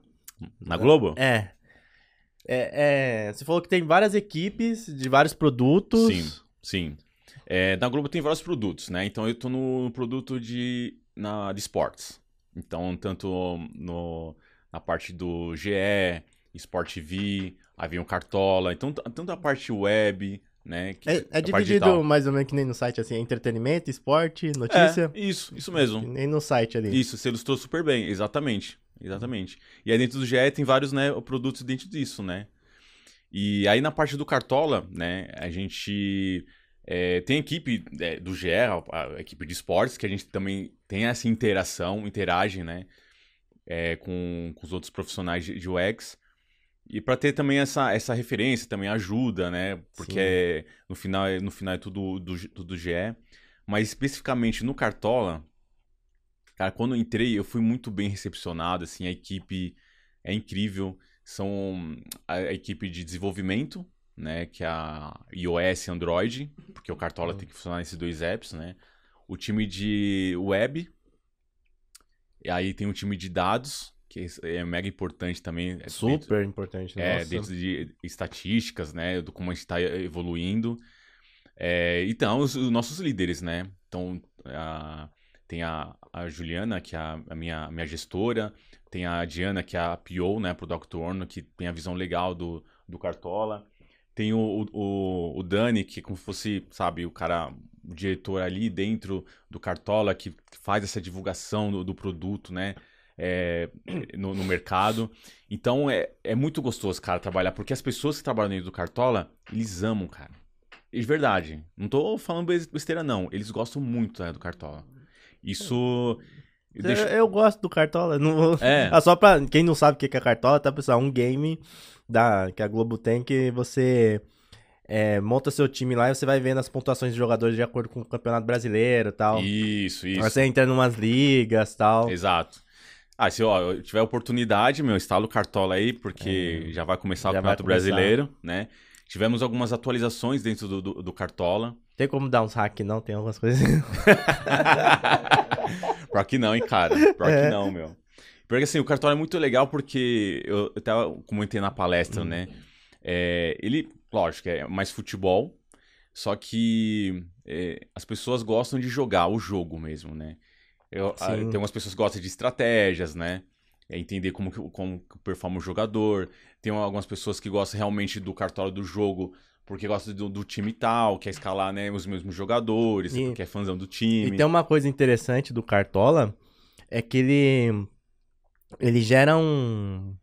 Na Globo? É. É, é, Você falou que tem várias equipes de vários produtos. Sim, sim. É, na Globo tem vários produtos, né? Então eu tô no produto de na, de esportes. Então, tanto no, na parte do GE, Sport havia um Cartola, então tanto a parte web, né? Que, é, é dividido mais ou menos que nem no site, assim, entretenimento, esporte, notícia. É, isso, isso mesmo. Que nem no site ali. Isso, você ilustrou super bem, exatamente. Exatamente. E aí dentro do GE tem vários né, produtos dentro disso, né? E aí na parte do Cartola, né, a gente é, tem a equipe é, do GE, a, a, equipe de esportes, que a gente também tem essa interação, interage, né, é, com, com os outros profissionais de, de UX. E para ter também essa, essa referência, também ajuda, né? Porque é, no, final, no final é tudo do, tudo GE. Mas especificamente no Cartola, cara, quando eu entrei, eu fui muito bem recepcionado, assim, a equipe é incrível. São a, a equipe de desenvolvimento, né? Que é a iOS e Android, porque o Cartola uhum. tem que funcionar nesses dois apps, né? O time de web, e aí tem o time de dados, que é mega importante também. É Super dentro, importante, É, nossa. dentro de estatísticas, né, do como a gente está evoluindo. É, então, os, os, nossos líderes, né, então, a, tem a, a Juliana, que é a, a minha, minha gestora, tem a Diana, que é a PO, né, Product Owner, que tem a visão legal do, do Cartola. Tem o, o, o Dani, que é como se fosse, sabe, o cara, o diretor ali dentro do Cartola, que faz essa divulgação do, do produto, né? É, no, no, mercado. Então é, é muito gostoso, cara, trabalhar, porque as pessoas que trabalham dentro do Cartola, eles amam, cara. De verdade. Não tô falando besteira, não. Eles gostam muito né, do Cartola. Isso. Eu, eu, gosto do Cartola. Não... É. Ah, só pra quem não sabe o que é Cartola, tá, pessoal? Um game da, que a Globo tem que você é, monta seu time lá e você vai vendo as pontuações de jogadores de acordo com o Campeonato Brasileiro e tal. Isso, isso. Você entra em umas ligas tal. Exato. Ah, se ó, tiver oportunidade, meu, instala o Cartola aí, porque é, já vai começar o Campeonato Brasileiro, né? Tivemos algumas atualizações dentro do, do, do Cartola. Tem como dar uns hack, não? Tem algumas coisas. Pior que não, hein, cara. Pior é. que não, meu. Porque assim, o Cartola é muito legal porque eu, eu tava comentei na palestra, hum. né? É, ele, lógico, é mais futebol, só que é, as pessoas gostam de jogar o jogo mesmo, né? Eu, a, tem umas pessoas que gostam de estratégias, né? É entender como, como performa o jogador. Tem algumas pessoas que gostam realmente do cartório do jogo porque gosta do, do, time tal, quer escalar né, os mesmos jogadores, e, porque é fãzão do time. E tem uma coisa interessante do Cartola, é que ele, ele gera um,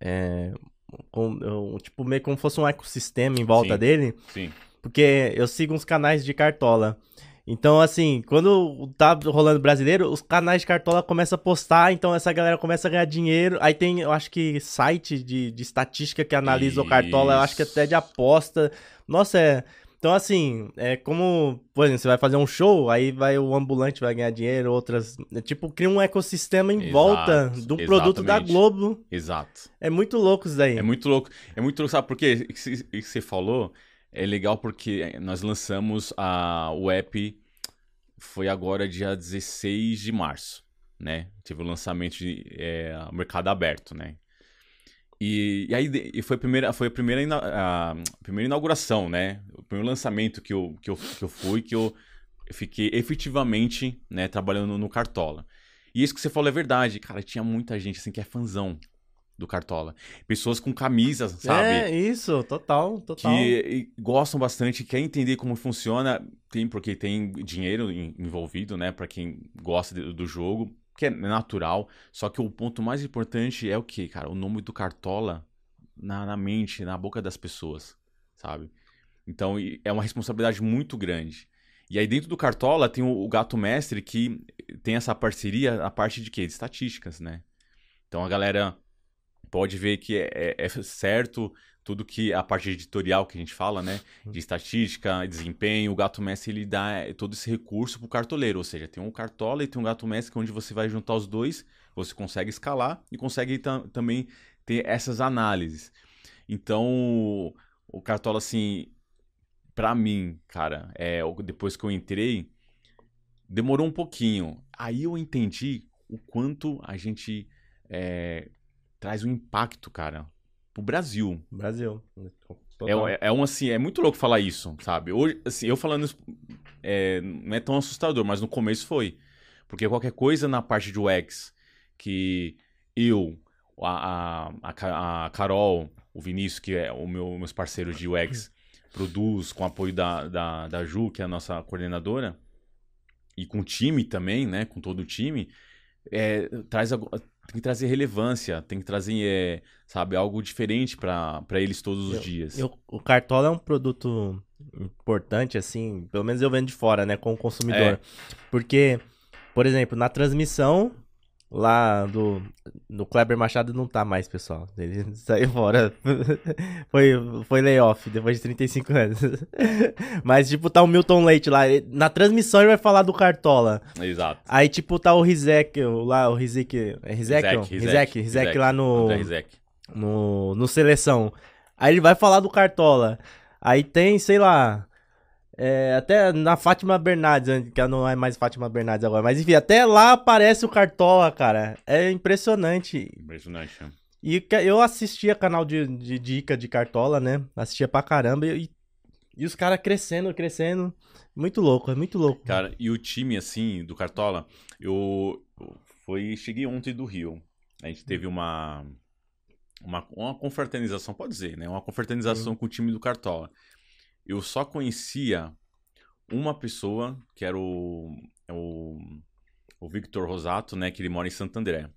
é, um, tipo, meio como fosse um ecossistema em volta sim, dele. Sim. Porque eu sigo uns canais de Cartola. Então, assim, quando tá rolando brasileiro, os canais de cartola começam a postar, então essa galera começa a ganhar dinheiro. Aí tem, eu acho que site de, de estatística que analisa Isso. o cartola, eu acho que até de aposta. Nossa, é. Então, assim, é como, por exemplo, você vai fazer um show, aí vai o ambulante vai ganhar dinheiro, outras. É, tipo, cria um ecossistema em Exato, volta do exatamente. produto da Globo. Exato. É muito louco isso daí. É muito louco. É muito louco, sabe por quê? Isso que você falou é legal porque nós lançamos a, o app, foi agora dia 16 de março, né? Teve o lançamento de é, mercado aberto, né? E, e aí e foi a primeira, foi a primeira, a primeira inauguração, né? O primeiro lançamento que eu, que eu, que eu fui, que eu fiquei efetivamente né, trabalhando no Cartola. E isso que você falou é verdade, cara. Tinha muita gente assim que é fanzão do Cartola. Pessoas com camisas, sabe? É, isso, total, total. Que gostam bastante, quer entender como funciona, tem porque tem dinheiro envolvido, né, para quem gosta do jogo, que é natural. Só que o ponto mais importante é o que, cara? O nome do Cartola na, na mente, na boca das pessoas, sabe? Então é uma responsabilidade muito grande. E aí dentro do Cartola tem o, o Gato Mestre que tem essa parceria, a parte de quê? De estatísticas, né? Então a galera pode ver que é, é, é, certo tudo que a parte editorial que a gente fala, né, uhum. de estatística, desempenho, o Gato Mestre ele dá é, todo esse recurso para o cartoleiro, ou seja, tem um cartola e tem um Gato Mestre onde você vai juntar os dois, você consegue escalar e consegue também ter essas análises. Então, o cartola assim, para mim, cara, é depois que eu entrei, demorou um pouquinho. Aí eu entendi o quanto a gente é, traz um impacto, cara, pro Brasil. Brasil. É, é um assim, é muito louco falar isso, sabe? Hoje, assim, eu falando isso, é, não é tão assustador, mas no começo foi. Porque qualquer coisa na parte de UX que eu, a, a, a Carol, o Vinícius, que é o meu, meus parceiros de UX, produz com apoio da, da, da Ju, que é a nossa coordenadora, e com o time também, né? Com todo o time, é, traz tem que trazer relevância, tem que trazer, é, sabe, algo diferente para eles todos os eu, dias. Eu, o Cartola é um produto importante, assim, pelo menos eu vendo de fora, né, como consumidor. É. Porque, por exemplo, na transmissão, lá do, do Kleber Machado não tá mais, pessoal. Ele saiu fora. foi, foi layoff depois de 35 anos. Mas, tipo, tá o Milton Leite lá. Na transmissão ele vai falar do Cartola. Exato. Aí, tipo, tá o Rizek lá, o Rizek. É Rizek? Rizek, Rizek, lá no, no. No Seleção. Aí ele vai falar do Cartola. Aí tem, sei lá. É, até na Fátima Bernardes, que não é mais Fátima Bernardes agora. Mas enfim, até lá aparece o Cartola, cara. É impressionante. Impressionante, né? E eu assistia canal de, de dica de Cartola, né? Assistia pra caramba. E, e os caras crescendo, crescendo. Muito louco, é muito louco. Cara, e o time, assim, do Cartola, eu, foi, cheguei ontem do Rio. A gente teve uma, uma, uma confraternização, pode dizer, né? Uma confraternização com o time do Cartola eu só conhecia uma pessoa, que era o, é o, o Victor Rosato, né? Que ele mora em Santo André.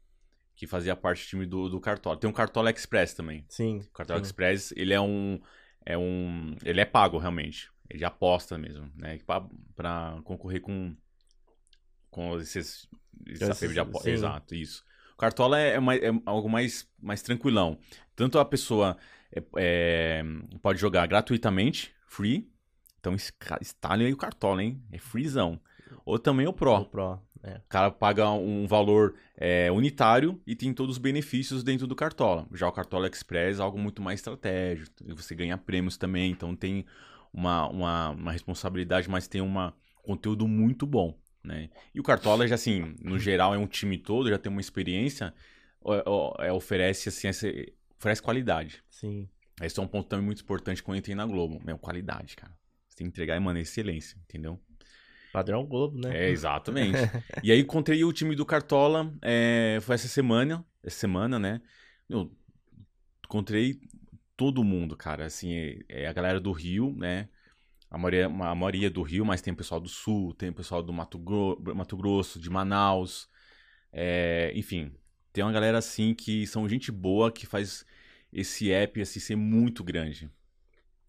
Que fazia parte do time do, do Cartola. Tem um Cartola Express também. Sim. O Cartola sim. Express, ele é um. É um. Ele é pago, realmente. Ele aposta mesmo, né? Pra, pra concorrer com. Com esses. Esse de aposta. Exato, isso. O Cartola é, é, mais, é algo mais, mais tranquilão. Tanto a pessoa é, é, pode jogar gratuitamente free. Então instalem aí o Cartola, hein? É freezão. Ou também o Pro. O Pro, é. O cara paga um valor é, unitário e tem todos os benefícios dentro do Cartola. Já o Cartola Express é algo muito mais estratégico. Você ganha prêmios também, então tem uma, uma, uma responsabilidade, mas tem um conteúdo muito bom. Né? E o Cartola, já assim, no geral, é um time todo, já tem uma experiência, é, oferece assim, essa, oferece qualidade. Sim. Esse é um ponto também muito importante quando entrei na Globo. Meu, qualidade, cara. Você tem que entregar, mano, excelência, entendeu? Padrão Globo, né? É, exatamente. e aí encontrei o time do Cartola, é, foi essa semana, essa semana, né? Eu encontrei todo mundo, cara. Assim, é, é a galera do Rio, né? A maioria, a maioria do Rio, mas tem pessoal do Sul, tem pessoal do Mato, Gro Mato Grosso, de Manaus. É, enfim, tem uma galera assim que são gente boa, que faz esse app assim ser muito grande.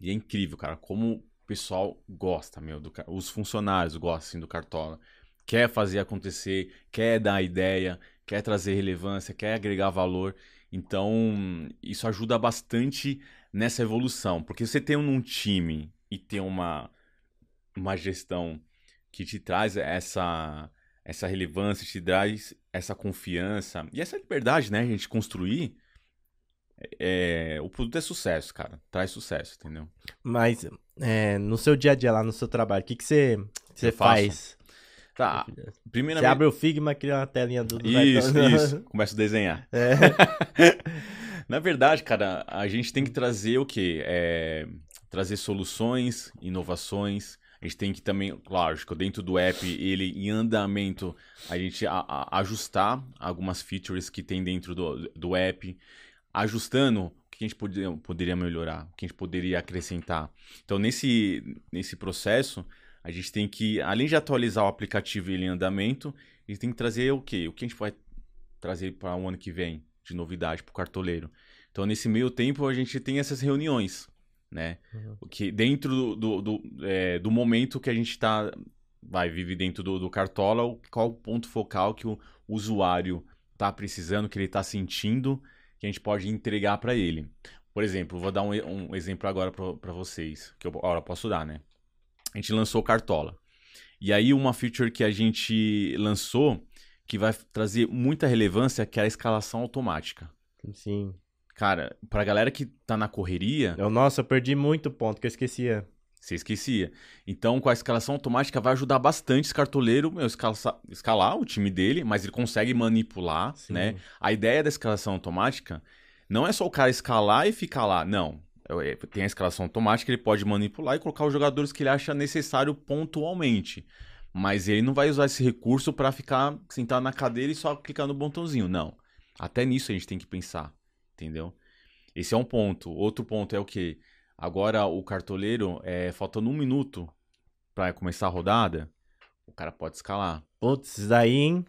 E é incrível, cara, como o pessoal gosta, meu, do, os funcionários gostam assim, do Cartola. Quer fazer acontecer, quer dar ideia, quer trazer relevância, quer agregar valor. Então, isso ajuda bastante nessa evolução, porque você tem um time e tem uma uma gestão que te traz essa essa relevância, te traz essa confiança e essa liberdade, né, gente construir é, o produto é sucesso, cara. Traz sucesso, entendeu? Mas é, no seu dia a dia lá, no seu trabalho, o que, que você, você faz? Tá, primeiramente... Você abre o Figma, cria uma telinha do... do isso, isso. Começa a desenhar. É. Na verdade, cara, a gente tem que trazer o quê? É, trazer soluções, inovações. A gente tem que também, lógico, dentro do app, ele em andamento, a gente a, a, ajustar algumas features que tem dentro do, do app ajustando o que a gente poderia, poderia melhorar, o que a gente poderia acrescentar. Então, nesse, nesse processo, a gente tem que, além de atualizar o aplicativo ele em andamento, a gente tem que trazer o quê? O que a gente vai trazer para o ano que vem de novidade para o cartoleiro. Então, nesse meio tempo, a gente tem essas reuniões, né? Uhum. Que dentro do, do, do, é, do momento que a gente está, vai, vive dentro do, do Cartola, qual o ponto focal que o usuário está precisando, que ele está sentindo, que a gente pode entregar para ele. Por exemplo, vou dar um, um exemplo agora para vocês, que eu agora posso dar, né? A gente lançou Cartola. E aí uma feature que a gente lançou que vai trazer muita relevância, que é a escalação automática. Sim. Cara, pra galera que tá na correria. Eu, nossa, eu perdi muito ponto que eu esquecia. Você esquecia. Então, com a escalação automática, vai ajudar bastante esse cartoleiro meu, escala, escalar o time dele, mas ele consegue manipular, Sim. né? A ideia da escalação automática não é só o cara escalar e ficar lá. Não. É, tem a escalação automática, ele pode manipular e colocar os jogadores que ele acha necessário pontualmente. Mas ele não vai usar esse recurso para ficar sentado na cadeira e só clicar no botãozinho. Não. Até nisso a gente tem que pensar, entendeu? Esse é um ponto. Outro ponto é o que? Agora o cartoleiro, é, faltando um minuto para começar a rodada, o cara pode escalar. Putz, isso daí, hein?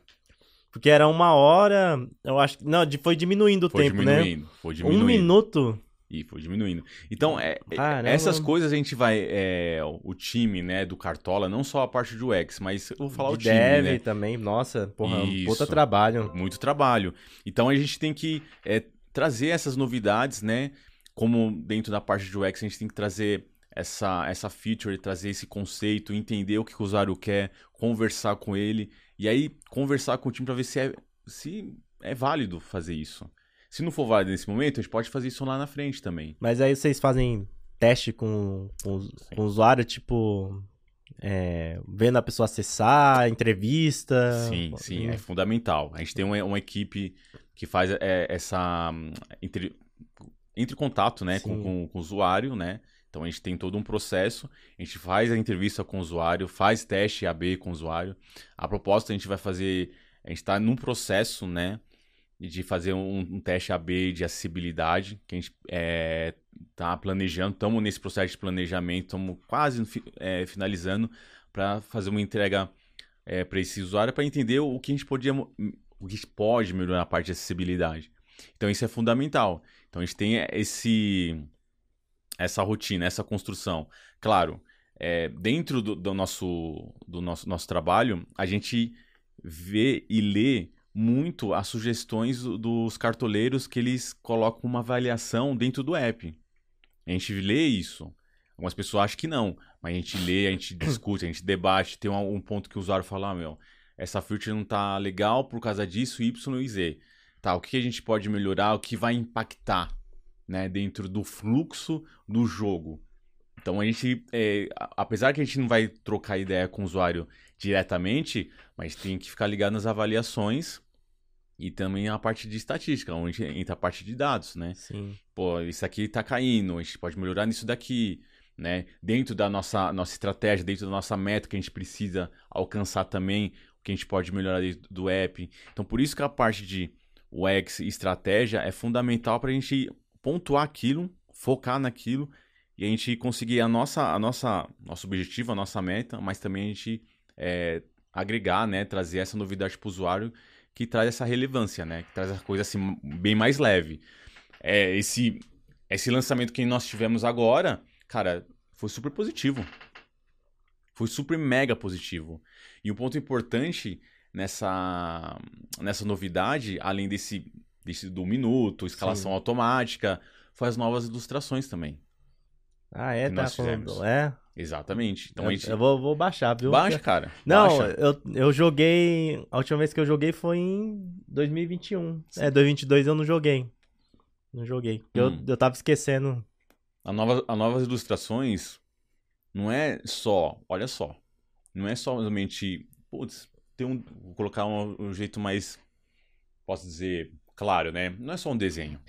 Porque era uma hora, eu acho que. Não, foi diminuindo o foi tempo, diminuindo, né? Foi diminuindo. Um minuto. E foi diminuindo. Então, é, Caramba. essas coisas a gente vai. É, o time, né, do Cartola, não só a parte do UX, mas eu vou falar De o time. dev né? também, nossa, porra, um Isso. puta trabalho. Muito trabalho. Então a gente tem que é, trazer essas novidades, né? Como dentro da parte de UX a gente tem que trazer essa, essa feature, trazer esse conceito, entender o que o usuário quer, conversar com ele e aí conversar com o time para ver se é, se é válido fazer isso. Se não for válido nesse momento, a gente pode fazer isso lá na frente também. Mas aí vocês fazem teste com, com, com o usuário, tipo. é, vendo a pessoa acessar, entrevista. Sim, sim, é fundamental. A gente tem uma, uma equipe que faz é, essa hum, entre, entre contato, né, com, com, com o usuário, né? Então a gente tem todo um processo, a gente faz a entrevista com o usuário, faz teste AB com o usuário. A proposta a gente vai fazer, a gente está num processo, né, de fazer um, um teste AB de acessibilidade, que a gente está planejando, estamos nesse processo de planejamento, estamos quase é, finalizando para fazer uma entrega para esse usuário para entender o que a gente podia, o que pode melhorar a parte de acessibilidade. Então isso é fundamental. Então a gente tem esse essa rotina, essa construção. Claro, é, dentro do, do nosso do nosso, nosso trabalho, a gente vê e lê muito as sugestões do- dos cartoleiros que eles colocam uma avaliação dentro do app. A gente lê isso. Algumas pessoas acham que não, mas a gente lê, a gente discute, a gente debate. Tem um, um ponto que o usuário fala, ah, meu, essa feature não tá legal por causa disso, Y e Z. Tá, o que a gente pode melhorar, o que vai impactar, né, dentro do fluxo do jogo. Então a gente, é, apesar que a gente não vai trocar ideia com o usuário diretamente, mas tem que ficar ligado nas avaliações e também a parte de estatística, onde entra a parte de dados, né? Sim. pô, isso aqui tá caindo, a gente pode melhorar nisso daqui, né? Dentro da nossa, nossa estratégia, dentro da nossa meta que a gente precisa alcançar também, o que a gente pode melhorar dentro do app. Então, por isso que a parte de UX e estratégia é fundamental para a gente pontuar aquilo, focar naquilo e a gente conseguir a nossa, a nossa, nosso objetivo, a nossa meta, mas também a gente é, agregar, né? Trazer essa novidade para o usuário que traz essa relevância, né? Que traz a coisa assim bem mais leve é, esse, esse lançamento que nós tivemos agora, cara, foi super positivo. Foi super mega positivo. E um ponto importante nessa, nessa novidade, além desse, desse do minuto, escalação Sim. automática, foi as novas ilustrações também. Ah, é? Tá falando. É? Exatamente. Então eu, gente. eu vou, vou baixar, viu? Baixa, cara. Não, Baixa. eu, eu joguei. A última vez que eu joguei foi em 2021. É, 2022 eu não joguei. Não joguei. Eu, Hum. eu tava esquecendo. A nova, a novas ilustrações não é só, olha só, não é somente, putz, tem um, vou colocar um, um jeito mais, posso dizer, claro, né? Não é só um desenho.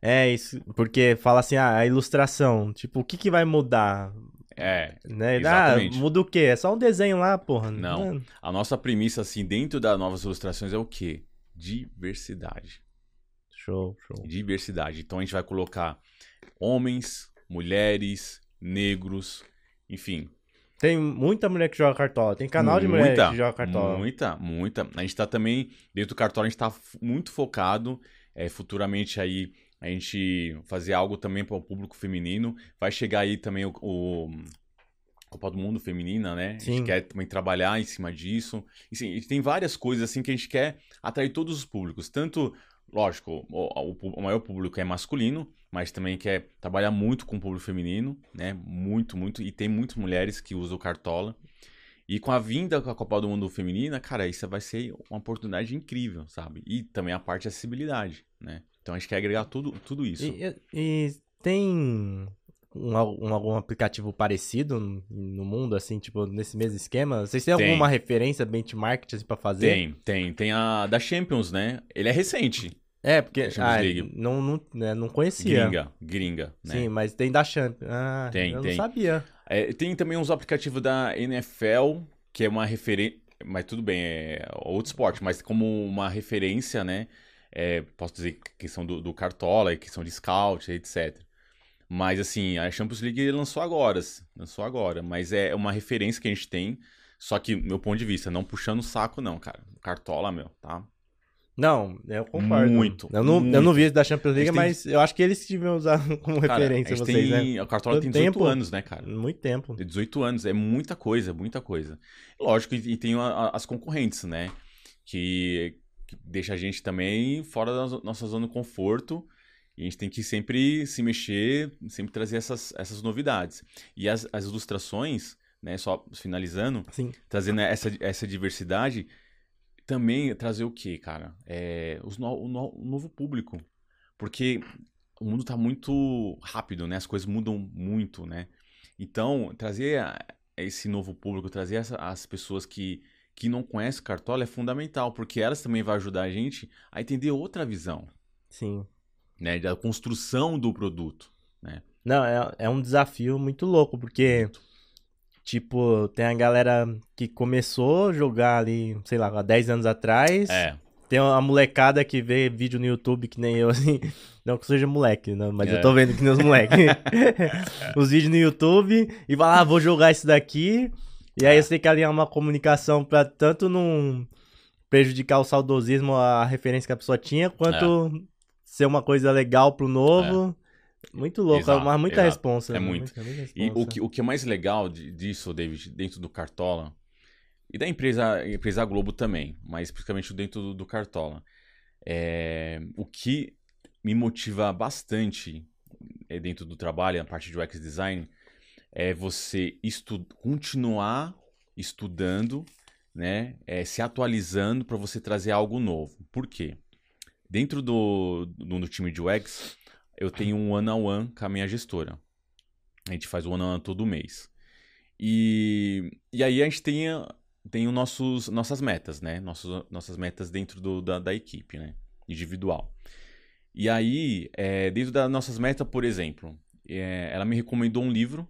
É isso, porque fala assim, ah, a ilustração, tipo, o que que vai mudar? É, Né? Exatamente. Ah, muda o quê? É só um desenho lá, porra. Não. a nossa premissa, assim, dentro das novas ilustrações é o quê? Diversidade. Show, show. Diversidade. Então a gente vai colocar homens, mulheres, negros, enfim, Tem muita mulher que joga cartola. Tem canal de mulher Muita, que joga cartola. Muita, muita. A gente tá também, dentro do Cartola, a gente tá muito focado. é, futuramente aí, a gente fazer algo também para o público feminino. Vai chegar aí também o, o Copa do Mundo Feminina, né? A Sim. gente quer também trabalhar em cima disso. E, sim, a tem várias coisas assim que a gente quer atrair todos os públicos. Tanto, lógico, o, o o maior público é masculino, mas também quer trabalhar muito com o público feminino, né? Muito, muito. E tem muitas mulheres que usam o Cartola. E com a vinda com a Copa do Mundo Feminina, cara, isso vai ser uma oportunidade incrível, sabe? E também a parte de acessibilidade, né? Então a gente quer agregar tudo, tudo isso. E, e- tem um, um- algum aplicativo parecido no, no mundo, assim, tipo, nesse mesmo esquema? Vocês têm Tem. alguma referência, benchmark, assim, pra fazer? Tem, tem. Tem a da Champions, né? Ele é recente. É, porque Champions ah, League. não, não, né, não conhecia. Gringa, gringa, né? Sim, mas tem da Champions. Ah, Tem, eu tem. não sabia. É, tem também uns aplicativos da NFL, que é uma referência. Mas tudo bem, é outro esporte, mas como uma referência, né? É, posso dizer questão do, do Cartola, questão de scout, etc. Mas assim, a Champions League lançou agora, lançou agora, mas é uma referência que a gente tem, só que meu ponto de vista, não puxando o saco não, cara. Cartola, meu, tá? Não, eu concordo. Muito. Eu não, muito. eu não vi esse da Champions League, A tem- mas eu acho que eles deviam usar como Cara, referência a gente vocês, tem, né? A Cartola tem Quanto 18 tempo? anos, né, cara? Muito tempo. Tem 18 anos, é muita coisa, muita coisa. Lógico, e, tem a- a- as concorrentes, né? Que, que deixa a gente também fora da nossa zona de conforto. E a gente tem que sempre se mexer, sempre trazer essas, essas novidades. E as, as ilustrações, né? Só finalizando, Sim. trazendo essa, essa diversidade, também trazer o quê, cara? É, os no, o, no- o novo público. Porque o mundo tá muito rápido, né? As coisas mudam muito, né? Então, trazer esse novo público, trazer essa- as pessoas que, que não conhecem Cartola é fundamental, porque elas também vão ajudar a gente a entender outra visão, Sim. né? Da construção do produto. Não, é, é um desafio muito louco, porque, tipo, tem a galera que começou a jogar ali, sei lá, há 10 anos atrás. É, Tem uma molecada que vê vídeo no YouTube que nem eu, assim. Não que eu seja moleque, né? Mas É. eu tô vendo que nem os moleques. os vídeos no YouTube e vai lá, vou jogar isso daqui. E aí É. você tem que alinhar uma comunicação pra tanto não prejudicar o saudosismo, a referência que a pessoa tinha, quanto ser uma coisa legal pro novo. Muito louco, Exato, mas muita exato. responsa. É né? muito. Muita, muita E o responsa. que, o que é mais legal de- disso, David, dentro do Cartola, e da empresa, empresa Globo também, mas principalmente dentro do, do Cartola, é, o que me motiva bastante é, dentro do trabalho, a parte de UX Design, é você estu continuar estudando, né, é, se atualizando para você trazer algo novo. Por quê? Dentro do, do, do time de UX, eu tenho um one-on-one com a minha gestora. A gente faz o one-on-one todo mês. E, e aí a gente tem, tem os nossos, nossas metas, né? Nossos, nossas metas dentro do, da, da equipe, né? Individual. E aí, é, dentro das nossas metas, por exemplo, é, ela me recomendou um livro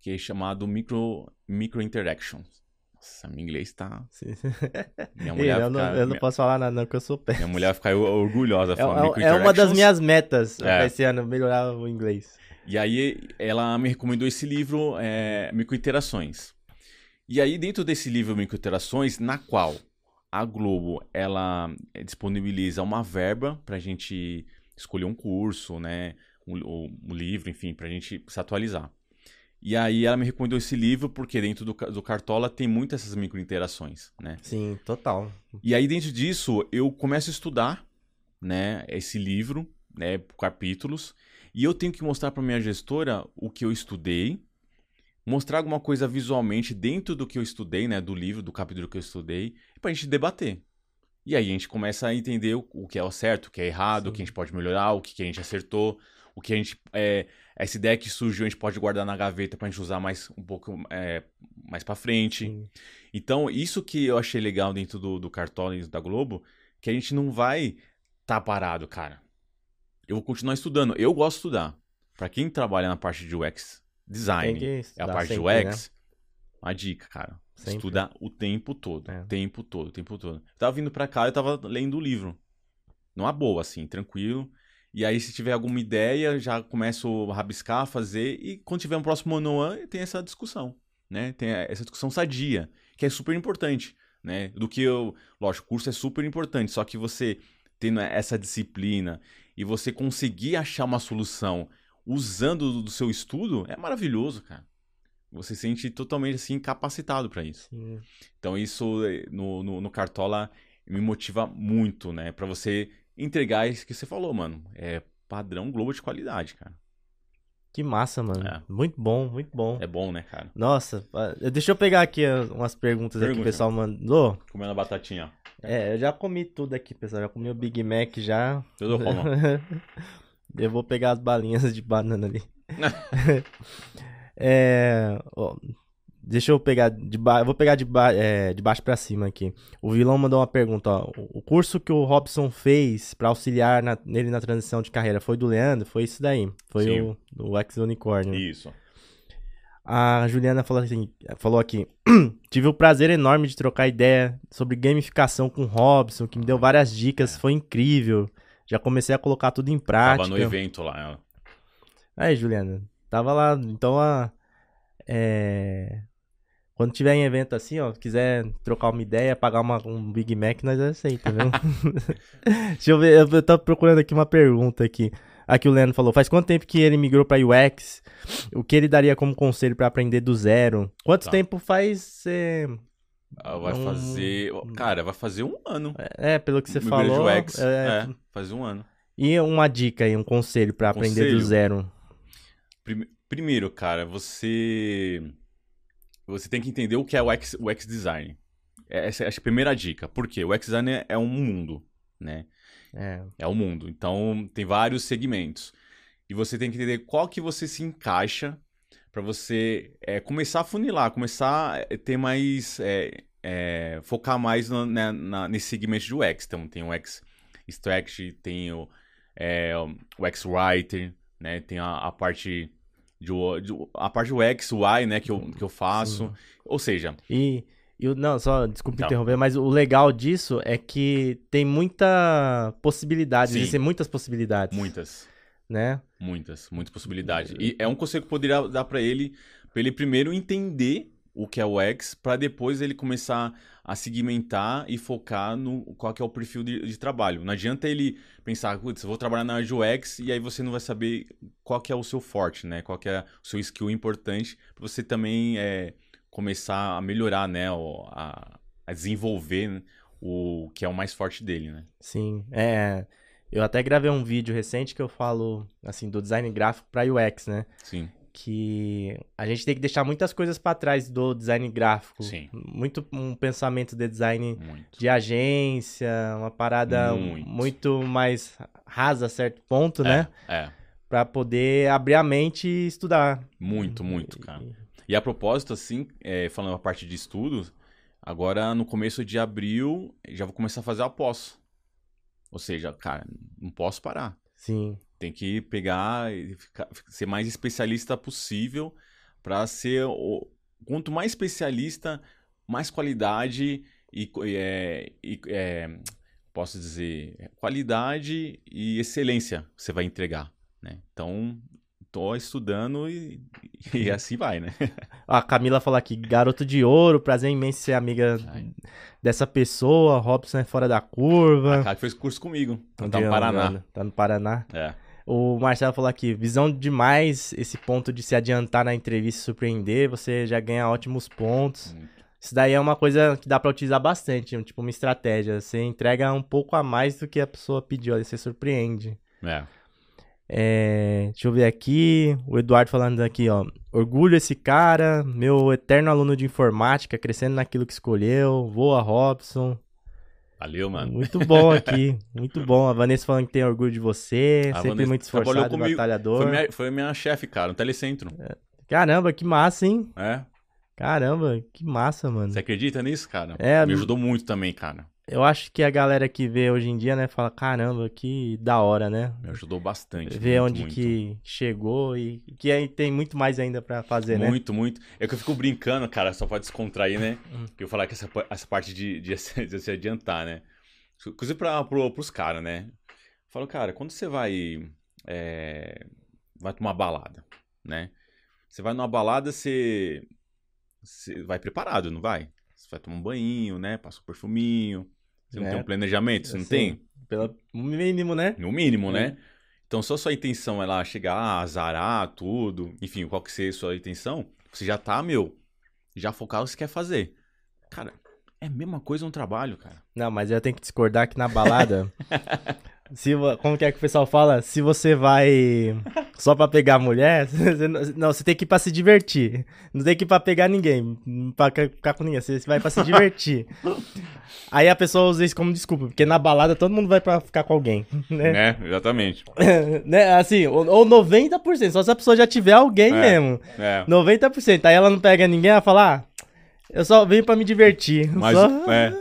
que é chamado Micro, Micro Interactions. Nossa, meu inglês tá... Sim. Minha mulher, eu, não, fica, eu não posso falar nada, não, porque eu sou péssimo. minha mulher vai ficar orgulhosa. É, falar Micro é- é uma das Interactions. minhas metas É. esse ano, melhorar o inglês. E aí ela me recomendou esse livro, é, Microinterações. E aí dentro desse livro Microinterações, na qual a Globo ela é, disponibiliza uma verba pra gente escolher um curso, né, um, um- um livro, enfim, pra gente se atualizar. E aí ela me recomendou esse livro porque dentro do, do Cartola tem muitas essas microinterações, né? Sim, total. E aí, dentro disso, eu começo a estudar, né, esse livro, né, por capítulos, e eu tenho que mostrar para minha gestora o que eu estudei, mostrar alguma coisa visualmente dentro do que eu estudei, né, do livro, do capítulo que eu estudei, para a gente debater. E aí a gente começa a entender o, o que é o certo, o que é errado, o que a gente pode melhorar, o que, que a gente acertou, o que a gente. É, essa ideia que surgiu a gente pode guardar na gaveta pra gente usar mais um pouco é, mais para frente. Sim. Então, isso que eu achei legal dentro do, do Cartola e da Globo, que a gente não vai tá parado, cara. Eu vou continuar estudando. Eu gosto de estudar. Pra quem trabalha na parte de UX design, é a parte de sempre, UX, uma dica, cara. Sempre. Estuda o tempo todo. É. Tempo todo, tempo todo. Eu tava vindo pra cá, eu tava lendo o livro. Numa boa, assim, tranquilo. E aí, se tiver alguma ideia, já começo a rabiscar, fazer. E quando tiver um próximo ano tem essa discussão, né? Tem essa discussão sadia, que é super importante, né? Do que eu... Lógico, o curso é super importante, só que você tendo essa disciplina e você conseguir achar uma solução usando do- seu estudo, é maravilhoso, cara. Você se sente totalmente, assim, capacitado para isso. Sim. Então isso eh, no, no, no Cartola me motiva muito, né? Pra você entregar isso que você falou, mano. É padrão Globo de qualidade, cara. Que massa, mano. É. Muito bom, muito bom. É bom, né, cara? Nossa, deixa eu pegar aqui umas perguntas aqui que o Pergunta. pessoal mandou. Comendo a batatinha. É, eu já comi tudo aqui, pessoal. Já comi o Big Mac já. Tudo como? eu vou pegar as balinhas de banana ali. é, ó, deixa eu pegar de ba... eu vou pegar de, ba... é, de baixo pra cima aqui. O vilão mandou uma pergunta, ó. O curso que o Robson fez pra auxiliar na- nele na transição de carreira foi do Leandro? Foi isso daí. Foi Sim. o, o Ex Unicórnio. Isso. A Juliana falou, assim, falou aqui: Tive o prazer enorme de trocar ideia sobre gamificação com o Robson, que me deu várias dicas, foi incrível. Já comecei a colocar tudo em prática. Tava no evento lá. Aí, Juliana, tava lá. Então, a, é, quando tiver em evento assim, ó, quiser trocar uma ideia, pagar uma, um Big Mac, nós aceitamos, viu? Deixa eu ver, eu tô procurando aqui uma pergunta aqui. Aqui o Leandro falou, faz quanto tempo que ele migrou para UX? O que ele daria como conselho para aprender do zero? Quanto Tá. tempo faz... é, Ah, Vai Um- fazer. Cara, vai fazer um ano. É, pelo que você Migrei de falou. UX. é, É, faz um ano. E uma dica aí, um conselho para aprender do zero. Prime- Primeiro, cara, você. Você tem que entender o que é o X, o X design. Essa é a primeira dica. Por quê? O X design é- é um mundo, né? É, É o mundo. Então, tem vários segmentos. E você tem que entender qual que você se encaixa para você é, começar a funilar, começar a ter mais... é, é, focar mais no- né, na- nesse segmento de UX. Então, tem o X Strategy, tem o, é, o X Writer, né? Tem a, a parte... De, o- de- a parte do X, Y, né, que eu, que eu faço. Ou seja, E, e o- não, só desculpa Tá. interromper, mas o legal disso é que tem muita possibilidade, Sim. existem muitas possibilidades, muitas. né? Muitas, muitas possibilidades. E é um conselho que eu poderia dar pra ele, pra ele primeiro entender o que é o X, pra depois ele começar a segmentar e focar no qual que é o perfil de, de trabalho. Não adianta ele pensar, putz, eu vou trabalhar na área de UX e aí você não vai saber qual que é o seu forte, né? Qual que é o seu skill importante pra você também é, começar a melhorar, né? o- A, a desenvolver né, o que é o mais forte dele, né? Sim, é. Eu até gravei um vídeo recente que eu falo, assim, do design gráfico para UX, né? Sim, Que a gente tem que deixar muitas coisas para trás do design gráfico. Sim. Muito um pensamento de design muito. de agência, uma parada Muito. muito mais rasa a certo ponto, né? É, Pra poder abrir a mente e estudar. muito, muito, cara. E a propósito, assim, é, falando a parte de estudos, agora no começo de abril já vou começar a fazer a pós. Ou seja, cara, não posso parar. Sim, Tem que pegar e ficar- ser mais especialista possível para ser o quanto mais especialista, mais qualidade e, é, e, é, posso dizer qualidade e excelência você vai entregar, né? Então tô estudando e, e assim vai, né? A Camila falou aqui, garoto de ouro, prazer imenso ser amiga Ai. dessa pessoa, Robson é fora da curva. A cara que fez curso comigo, tá no Paraná. Tá no Paraná. É. O Marcelo falou aqui, visão demais esse ponto de se adiantar na entrevista e surpreender, você já ganha ótimos pontos. Isso daí é uma coisa que dá pra utilizar bastante, tipo uma estratégia. Você entrega um pouco a mais do que a pessoa pediu, aí você surpreende. É. É, deixa eu ver aqui, o Eduardo falando aqui, ó. Orgulho esse cara, meu eterno aluno de informática, crescendo naquilo que escolheu. Voa, Robson. Valeu, mano. Muito bom aqui, muito bom. A Vanessa falando que tem orgulho de você, A sempre Vanessa muito esforçado, comigo. batalhador. Foi minha, foi minha chefe, cara, no Telecentro. Caramba, que massa, hein? É. Caramba, que massa, mano. Você acredita nisso, cara? É, Me ajudou muito também, cara. Eu acho que a galera que vê hoje em dia, né, fala, caramba, que da hora, né? Me ajudou bastante. Ver muito, onde muito. que chegou e que aí tem muito mais ainda pra fazer, né? Muito, muito. É que eu fico brincando, cara, só pode descontrair, né? Hum. Que eu falar que essa, essa parte de, de, se- de se adiantar, né? Inclusive pra, pro, pros caras, né? Eu falo, cara, quando você vai. é, vai tomar balada, né? Você vai numa balada, você. Você vai preparado, não vai? Você vai tomar um banho, né? Passa um perfuminho. Você não tem um planejamento, você não Sim. tem? Pelo mínimo, né? No mínimo, É. né? Então, a sua intenção é lá chegar, azarar tudo, enfim, qual que seja a sua intenção, você já tá, meu, já focar no que você quer fazer. Cara, é a mesma coisa no trabalho, cara. Não, mas eu tenho que discordar que na balada. se, como que é que o pessoal fala? Se você vai só pra pegar mulher, você não, não, você tem que ir pra se divertir. Não tem que ir pra pegar ninguém, pra ca- ficar com ninguém. Você vai pra se divertir. Aí a pessoa usa isso como desculpa, porque na balada todo mundo vai pra ficar com alguém, né? Né? Exatamente. né? Assim, ou, ou 90%, só se a pessoa já tiver alguém É. mesmo. É. 90%. Aí ela não pega ninguém, ela fala, ah, eu só venho pra me divertir. Mas Só- é,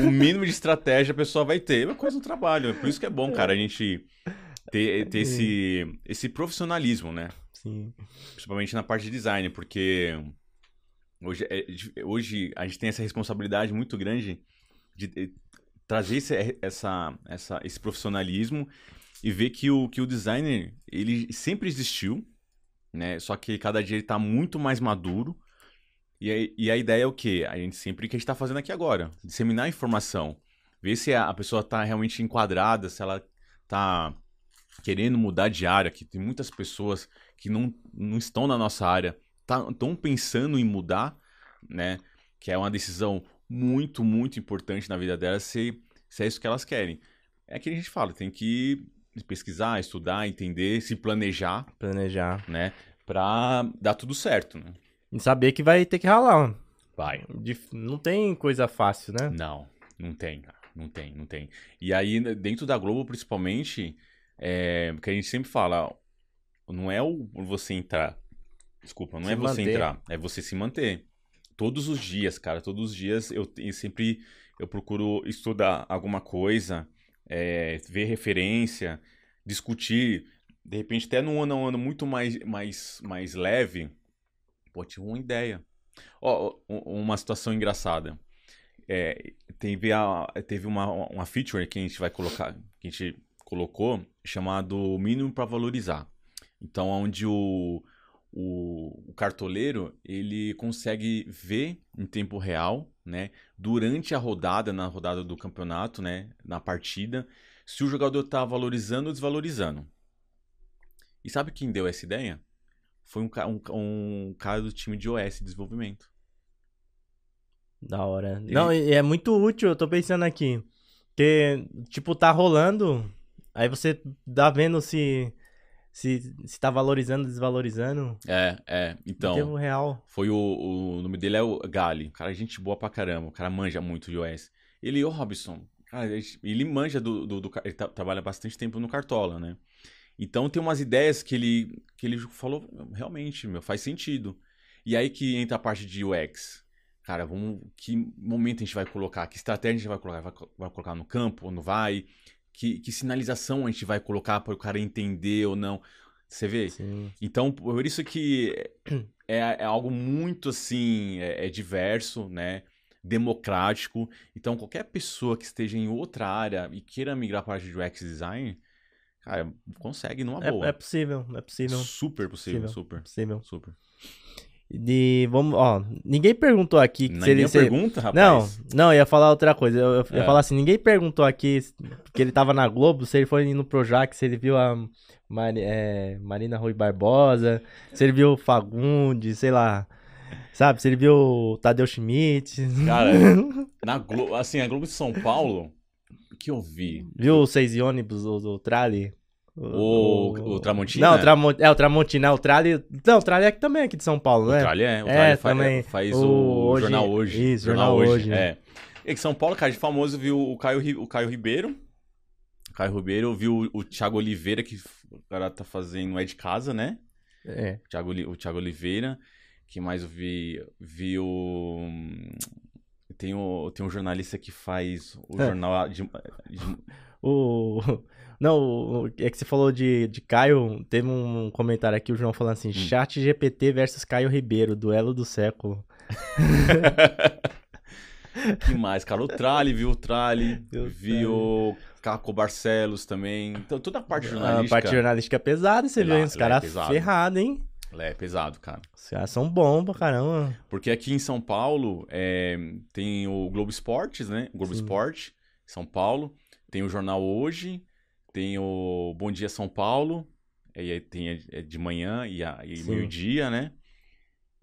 o mínimo de estratégia a pessoa vai ter. É uma coisa no trabalho. Por isso que é bom, cara, a gente ter, ter esse, esse profissionalismo, né? Sim. Principalmente na parte de design, porque hoje, é, hoje a gente tem essa responsabilidade muito grande de, de trazer esse, essa, essa, esse profissionalismo e ver que o, que o designer ele sempre existiu, né? Só que cada dia ele está muito mais maduro. E a, e a ideia é o quê? A gente sempre que a gente está fazendo aqui agora, disseminar informação, ver se a, a pessoa está realmente enquadrada, se ela está querendo mudar de área, que tem muitas pessoas que não, não estão na nossa área, estão tá, pensando em mudar, né? Que é uma decisão muito, muito importante na vida delas, se, se é isso que elas querem. É que a gente fala, tem que pesquisar, estudar, entender, se planejar. Planejar. Né? Pra dar tudo certo, né? E saber que vai ter que ralar. Vai. Não tem coisa fácil, né? Não, não tem, cara. Não tem, não tem. E aí, dentro da Globo, principalmente, é, que a gente sempre fala, não é o você entrar. Desculpa, não se é você manter. entrar, é você se manter. Todos os dias, cara, todos os dias eu, eu sempre eu procuro estudar alguma coisa, é, ver referência, discutir, de repente até num ano a ano muito mais, mais, mais leve, pô, tive uma ideia. Ó, uma situação engraçada. É, teve a, teve uma, uma feature que a gente vai colocar, que a gente colocou, chamado mínimo para valorizar. Então, onde o, o, o, cartoleiro ele consegue ver em tempo real, né, durante a rodada, na rodada do campeonato, né, na partida, se o jogador está valorizando ou desvalorizando. E sabe quem deu essa ideia? Foi um, um, um cara do time de OS Desenvolvimento. Da hora. Ele... Não, é muito útil, eu tô pensando aqui. Que, tipo, tá rolando, aí você dá vendo se se, se tá valorizando, desvalorizando. É, é. Então. Em tempo real. Foi o, o nome dele é o Gali. O cara é gente boa pra caramba. O cara manja muito de OS. Ele, ô Robson, cara, ele manja do. do, do ele tá, trabalha bastante tempo no Cartola, né? Então tem umas ideias que ele, que ele falou, realmente, meu, faz sentido. E aí que entra a parte de UX. Cara, vamos. Que momento a gente vai colocar? Que estratégia a gente vai colocar? Vai, vai colocar no campo ou não vai? que, que sinalização a gente vai colocar para o cara entender ou não. Você vê? Sim. Então, por isso que é, é algo muito assim, é, é, diverso, né? Democrático. Então, qualquer pessoa que esteja em outra área e queira migrar para a de UX design, cara, consegue numa é, boa. É, possível, é possível. Super possível, possível super. Possível. Super. De. Vamos, ó. Ninguém perguntou aqui. Ninguém se ele, se pergunta, rapaz. Não, não, ia falar outra coisa. Eu, eu é. ia falar assim: ninguém perguntou aqui que ele tava na Globo, se ele foi no Projac, se ele viu a Mari, é, Marina Rui Barbosa, se ele viu o Fagundes, sei lá. Sabe? Se ele viu o Tadeu Schmidt. Cara, na Globo, assim, a Globo de São Paulo, que eu vi. Viu o Seis e ônibus do, do Trali? O, o, o Tramontina? Não, o Tramont, é o Tramontina, é o Trali. Não, o Trali é aqui também aqui de São Paulo, né? O Trali é, o Trali é, faz, também. faz o, o hoje, Jornal Hoje. Isso, Jornal, Jornal Hoje. É. E que São Paulo, cara, de famoso viu o Caio, o Caio Ribeiro. O Caio Ribeiro viu o Thiago Oliveira, que o cara tá fazendo é de casa, né? É. O Thiago, o Thiago Oliveira. que mais eu vi? Vi o. Tem, o, tem um jornalista que faz o é. jornal de, de... O. Não, é que você falou de, de Caio, teve um comentário aqui, o João falando assim, hum. chat GPT versus Caio Ribeiro, duelo do século. que mais, cara? O Trali, viu o Trali, viu o Caco Barcelos também. Então, toda a parte jornalística... A parte jornalística é pesada, você vê, os caras é ferrados, hein? É pesado, cara. Os caras são bons pra caramba. Porque aqui em São Paulo é, tem o Globo Esportes, né? O Globo Sim. Esporte, São Paulo. Tem o Jornal Hoje, tem o Bom Dia São Paulo, aí tem é de manhã e, e meio-dia, né?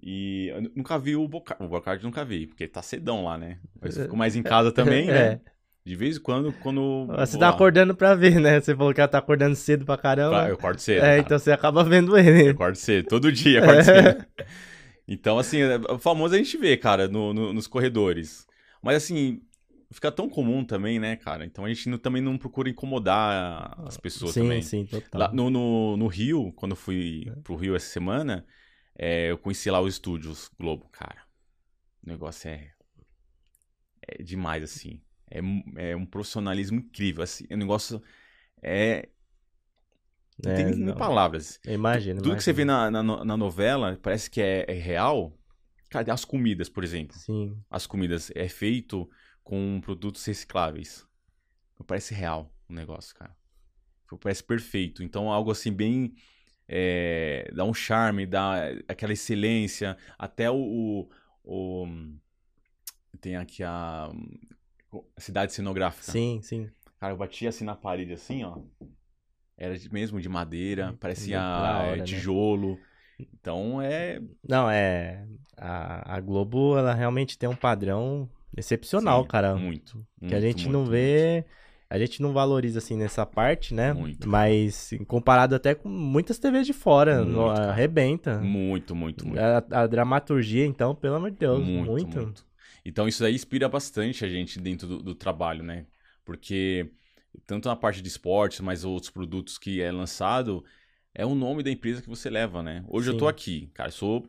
E eu nunca vi o Bocardi, o Bocardi nunca vi, porque tá cedão lá, né? Mas eu fico mais em casa também, né? É. De vez em quando, quando. Você tá lá. acordando pra ver, né? Você falou que ela tá acordando cedo pra caramba. Eu acordo cedo. É, cara. então você acaba vendo ele. Eu acordo cedo, todo dia acordo cedo. Então, assim, é, o famoso a gente vê, cara, no, no, nos corredores. Mas, assim, fica tão comum também, né, cara? Então a gente não, também não procura incomodar as pessoas sim, também. Sim, total. Lá no, no, no Rio, quando eu fui é. pro Rio essa semana, é, eu conheci lá os estúdios Globo, cara. O negócio é, é demais, assim. É, é um profissionalismo incrível, assim. O negócio é... Não É, tem nem não. palavras. Imagina. Tudo que você vê na, na, na novela parece que é, é real. Cara, as comidas, por exemplo. Sim. As comidas é feito com produtos recicláveis. Parece real o negócio, cara. Parece perfeito. Então, algo assim bem. é, dá um charme, dá aquela excelência. Até o. o- o- tem aqui a. a cidade cenográfica. Sim, sim. Cara, eu bati assim na parede, assim, ó. Era mesmo de madeira, parecia da hora, é, né? tijolo. Então é. Não, é. A, a Globo, ela realmente tem um padrão excepcional, sim, cara. Muito. que a gente muito, não muito, vê. A gente não valoriza assim nessa parte, né? Muito. Mas comparado até com muitas TVs de fora, Muito, no- arrebenta. Muito, muito, muito. A, a dramaturgia, então, pelo amor de Deus, muito, muito. muito. Então isso aí inspira bastante a gente dentro do, do trabalho, né? Porque tanto na parte de esportes, mas outros produtos que é lançado, é o nome da empresa que você leva, né? Hoje eu Sim. tô aqui, cara, sou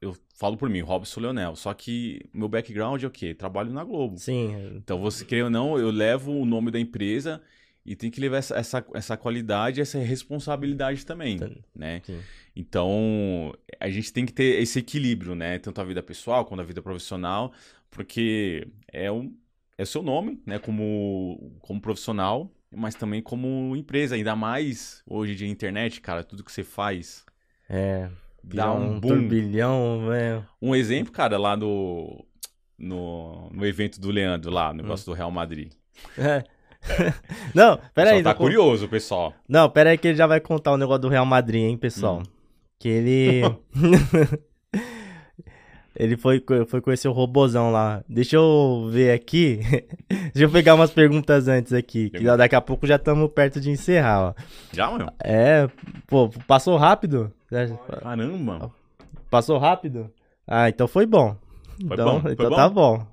eu falo por mim, Robson Leonel, só que meu background é o quê? Trabalho na Globo. Sim, Então, você querer ou não, eu levo o nome da empresa e tem que levar essa, essa, essa qualidade, essa responsabilidade também, né? sim. Então, a gente tem que ter esse equilíbrio, né? Tanto a vida pessoal quanto a vida profissional, porque é o, é o seu nome, né? Como, como profissional, mas também como empresa. Ainda mais hoje de internet, cara, tudo que você faz É. dá Virar um boom. turbilhão, velho. Um exemplo, cara, lá no, no, no evento do Leandro, lá, no negócio do Real Madrid. É. não, pera aí. Só tá não, curioso, pessoal. não, pera aí que ele já vai contar o negócio do Real Madrid, hein, pessoal. Hum. Que ele. ele foi, foi conhecer o robozão lá. Deixa eu ver aqui. Deixa eu pegar umas perguntas antes aqui. Que daqui a pouco já estamos perto de encerrar, ó. Já, meu? É, pô, passou rápido? Caramba. Passou rápido? Ah, então foi bom. Foi então, bom, foi então bom? tá bom.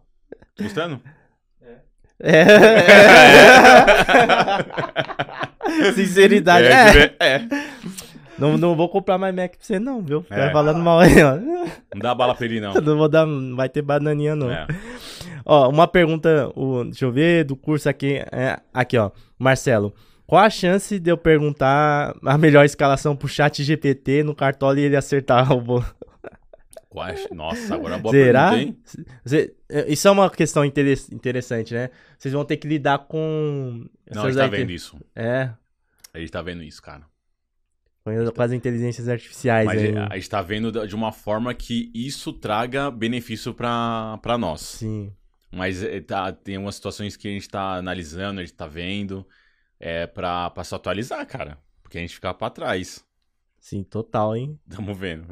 Gostando? É. Sinceridade. É. É, é. Não, não vou comprar mais Mac pra você, não, viu? Ficar É. falando mal aí, ó. Não dá bala pra ele, não. Não vou dar. Não vai ter bananinha, não. É. Ó, uma pergunta, o, deixa eu ver, do curso aqui. É, aqui, ó. Marcelo. Qual a chance de eu perguntar a melhor escalação pro chat GPT no cartola e ele acertar o bolo? Nossa, agora é uma boa Será? pergunta, é, isso é uma questão intere- interessante, né? Vocês vão ter que lidar com. Não, a gente tá aí que- vendo isso. É, A gente tá vendo isso, cara. com as inteligências artificiais Mas aí. a gente tá vendo de uma forma que isso traga benefício pra, pra nós. Sim. Mas é, tá, tem umas situações que a gente tá analisando, a gente tá vendo, é, pra, pra se atualizar, cara. Porque a gente fica pra trás. Sim, total, hein? Tamo vendo.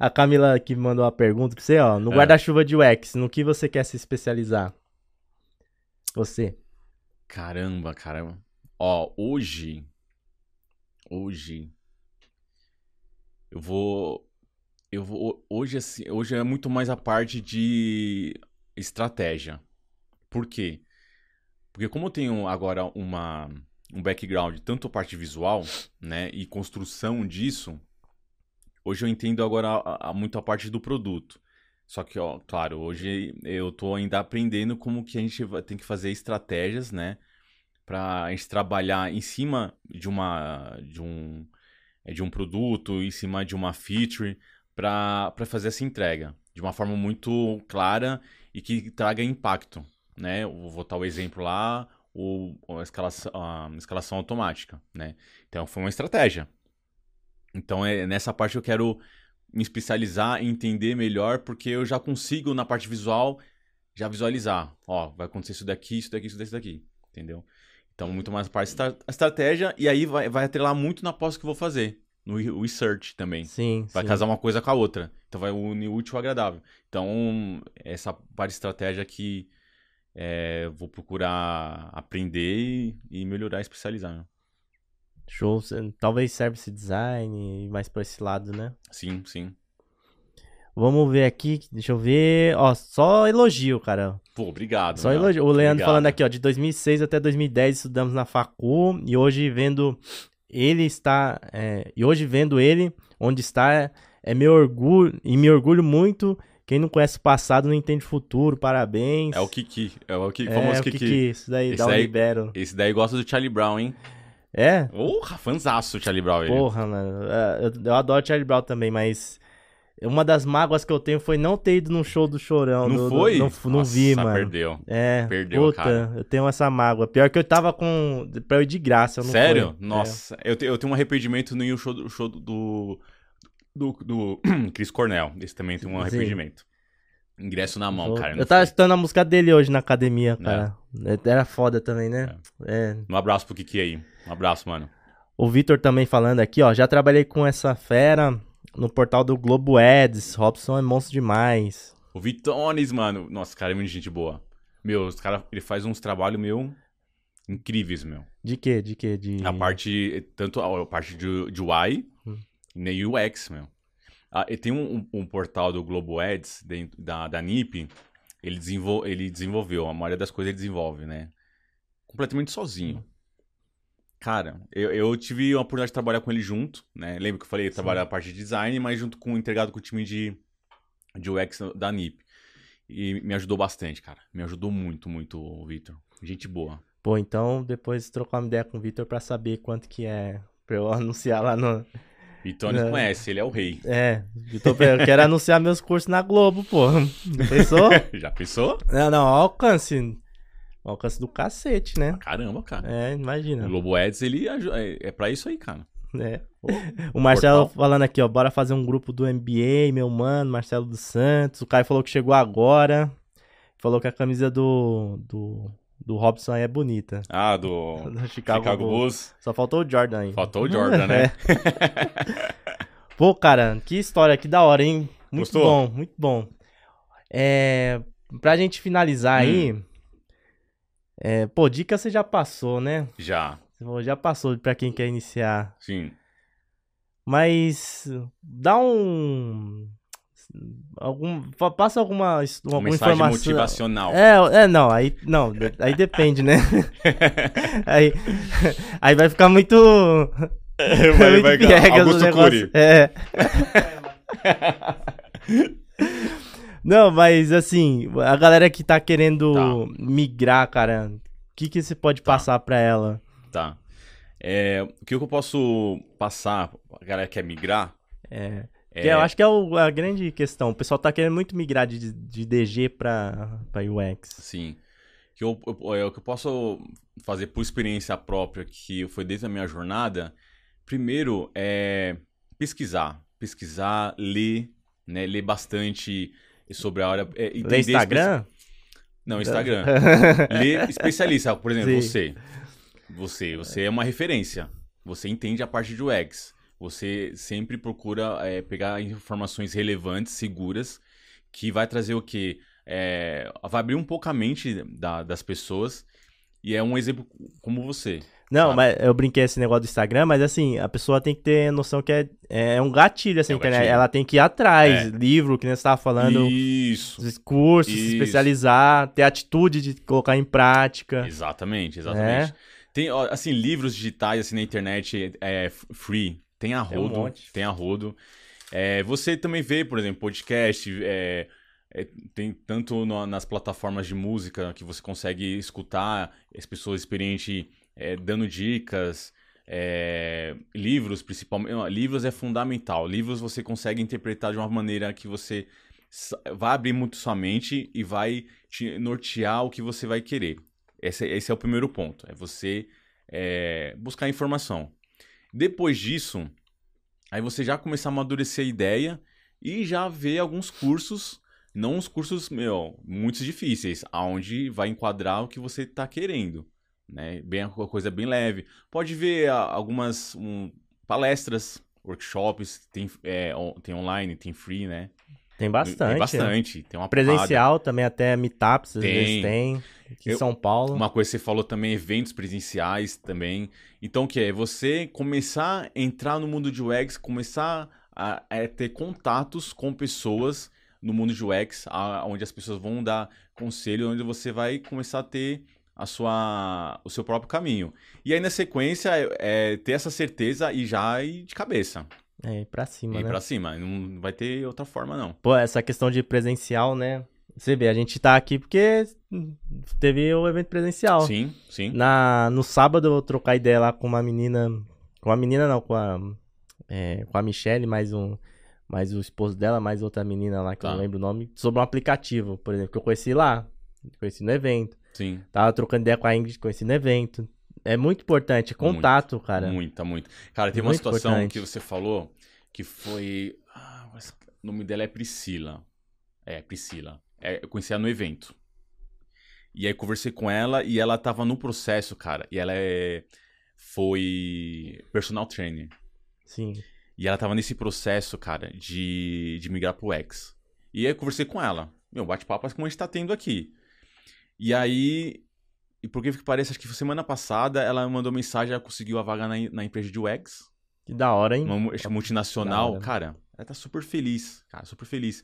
a Camila que mandou uma pergunta pra você, ó. No É. guarda-chuva de UX, no que você quer se especializar? Você. Caramba, caramba. Ó, hoje. Hoje. Eu vou. Eu vou. Hoje, assim, hoje é muito mais a parte de estratégia. Por quê? Porque como eu tenho agora uma, um background, tanto a parte visual, né, e construção disso, hoje eu entendo agora a- a- muito a parte do produto. Só que, ó, claro, hoje eu tô ainda aprendendo como que a gente tem que fazer estratégias, né? Pra gente trabalhar em cima de uma de um é, de um produto, em cima de uma feature para para fazer essa entrega de uma forma muito clara e que traga impacto, né? Eu vou botar o exemplo lá, o a escalação, a escalação automática, né? Então foi uma estratégia. Então é nessa parte que eu quero me especializar e entender melhor, porque eu já consigo, na parte visual, já visualizar. Ó, vai acontecer isso daqui, isso daqui, isso daqui, isso daqui. Entendeu? Então, muito mais a parte estra- a estratégia, e aí vai, vai atrelar muito na pós que eu vou fazer. No re- research também. Sim, Vai sim. casar uma coisa com a outra. Então, vai unir útil ao agradável. Então, essa parte de estratégia que é, vou procurar aprender e, e melhorar e especializar. né? Show. Talvez service design, mais pra esse lado, né? Sim, sim. Vamos ver aqui, deixa eu ver. Ó, só elogio, cara. Pô, obrigado. Só elogio. O Leandro Obrigado. falando aqui, ó, de 2006 até 2010 estudamos na facu e hoje vendo ele está é, e hoje vendo ele onde está é, é meu orgulho e me orgulho muito. Quem não conhece o passado não entende o futuro. Parabéns. É o Kiki. É o Kiki, É, famoso o Kiki. Kiki. Isso daí Esse dá um daí- libero. Esse daí gosta do Charlie Brown, hein? É? Porra, fanzaço Charlie Brown. Ele. Porra, mano. é, Eu, eu adoro Charlie Brown também, mas. Uma das mágoas que eu tenho foi não ter ido num show do Chorão. Não do- do- foi? não, não Nossa, vi, mano. perdeu. É, Perdeu, puta, cara. eu tenho essa mágoa. Pior que eu tava com. Pra eu ir de graça, Sério? fui. Nossa, eu, te- eu tenho um arrependimento no show, do- show do, do, do Chris Cornell. Esse também tem um arrependimento. Ingresso na É. mão, cara. Eu tava escutando a música dele hoje na academia, cara. Era foda também, né? É. Um abraço pro Kiki aí. Um abraço, mano. O Vitor também falando aqui, ó. Já trabalhei com essa fera no portal do Globo Ads. Robson é monstro demais. O Vitones, mano. Nossa, cara, é muito gente boa. Meu, os cara, ele faz uns trabalhos, meu, incríveis, meu. De quê? De quê? De... A parte, tanto a, a parte de, de UI, Nem UX, meu. Ah, e tem um, um- um portal do Globo Ads, dentro da, da NIP, ele, desenvol, ele desenvolveu, a maioria das coisas ele desenvolve, né? Completamente sozinho. Cara, eu, eu tive a oportunidade de trabalhar com ele junto, né? Lembra que eu falei, trabalhar a parte de design, mas junto com, integrado com o time de, de UX da NIP. E me ajudou bastante, cara. Me ajudou muito, muito, o Victor. Gente boa. Pô, então depois trocar uma ideia com o Vitor pra saber quanto que é. Pra eu anunciar lá no. Vitones É. conhece, ele é o rei. É, Vitor, eu quero anunciar meus cursos na Globo, pô. Pensou? Já pensou? Não, não, alcance. Alcance do cacete, né? Caramba, cara. É, O imagina. Globo Ads, ele é, é pra isso aí, cara. É. O Marcelo Portal. falando aqui, ó, bora fazer um grupo do NBA, meu mano, Marcelo dos Santos. O Caio falou que chegou agora. Falou que a camisa do, do, do Robson aí é bonita. Ah, do Do Chicago, Chicago, Bulls. Só faltou o Jordan aí. Faltou o Jordan, né? Pô, cara, que história, que da hora, hein? Muito Gostou? bom, muito bom. É, pra gente finalizar Hum. aí, é, pô, dica você já passou, né? Já, Já passou pra quem quer iniciar. sim. Mas dá um. Algum, passa alguma, alguma mensagem informação. motivacional. É, é, não, aí não, aí depende, né? aí, aí vai ficar muito. vai, muito vai, piegas Augusto. Cury. É. Não, mas assim, a galera que tá querendo Tá. migrar, cara, o que que você pode Tá. passar pra ela? Tá. É, o que eu posso passar pra galera que quer migrar? É, É, que eu acho que é o- a grande questão. O pessoal tá querendo muito migrar de, de DG pra UX. Sim. Que eu, eu- é, o que eu posso fazer por experiência própria, que foi desde a minha jornada, primeiro é pesquisar. Pesquisar, ler, né? Ler bastante sobre a área. É, entender Instagram? Não, Instagram. Lê especialista, por exemplo, Sim. você. Você, você é uma referência. Você entende a parte de UX. Você sempre procura é, pegar informações relevantes, seguras, que vai trazer o quê? É, vai abrir um pouco a mente da- das pessoas. E é um exemplo como você. Não, Sabe? mas eu brinquei esse negócio do Instagram, mas assim, a pessoa tem que ter noção que é, é um gatilho essa É um internet. gatilho. Ela tem que ir atrás, É. livro, que nem você tava falando, Isso. os cursos, se especializar, ter atitude de colocar em prática. Exatamente, exatamente. É. Tem, assim, livros digitais assim, na internet é, f- free. Tem a Tem um rodo. monte. tem a rodo. É, você também vê, por exemplo, podcast. é, é, tem tanto no- nas plataformas de música que você consegue escutar as pessoas experientes é, dando dicas. é, livros, principalmente. não, Livros é fundamental. Livros você consegue interpretar de uma maneira que você vai abrir muito sua mente e vai te nortear o que você vai querer. Esse, esse é o primeiro ponto. É você é, buscar informação. Depois disso, aí você já começar a amadurecer a ideia e já ver alguns cursos, não os cursos, meu, muito difíceis, aonde vai enquadrar o que você está querendo, né? Bem, uma coisa bem leve. Pode ver ah, algumas um, palestras, workshops, tem, é, tem online, tem free, né? Tem bastante. Tem bastante. Tem uma porrada. Presencial também, até meetups, às Tem. vezes tem. Aqui em São Paulo. Uma coisa que você falou também, eventos presenciais também. Então, o que é? Você começar a entrar no mundo de UX, começar a, a ter contatos com pessoas no mundo de UX, a- onde as pessoas vão dar conselho, onde você vai começar a ter a sua, o seu próprio caminho. E aí, na sequência, é, é ter essa certeza e já ir de cabeça. É, ir pra cima, ir né? pra cima. Não vai ter outra forma, não. Pô, essa questão de presencial, né? Você vê, a gente tá aqui porque teve o evento presencial. Sim, sim. Na, no sábado eu vou trocar ideia lá com uma menina. Com a menina não, com a. é, com a Michelle, mais um. Mais o esposo dela, mais outra menina lá, que eu Tá. não lembro o nome, sobre um aplicativo, por exemplo, que eu conheci lá. Conheci no evento. Sim. Tava trocando ideia com a Ingrid, conheci no evento. É muito importante, contato, cara. Muita, muito. Cara, tem uma Muito situação importante. que você falou que foi. Ah, o nome dela é Priscila. É, Priscila. É, eu conheci ela no evento. E aí conversei com ela e ela tava no processo, cara. E ela é. Foi personal trainer. Sim. E ela tava nesse processo, cara, de, de migrar pro X. E aí eu conversei com ela. Meu, bate-papo como a gente tá tendo aqui. E aí, e por que que pareça, acho que semana passada ela mandou mensagem, ela conseguiu a vaga na, na empresa de UX, Que da hora, hein? uma multinacional. Hora. Cara, ela tá super feliz, cara, super feliz.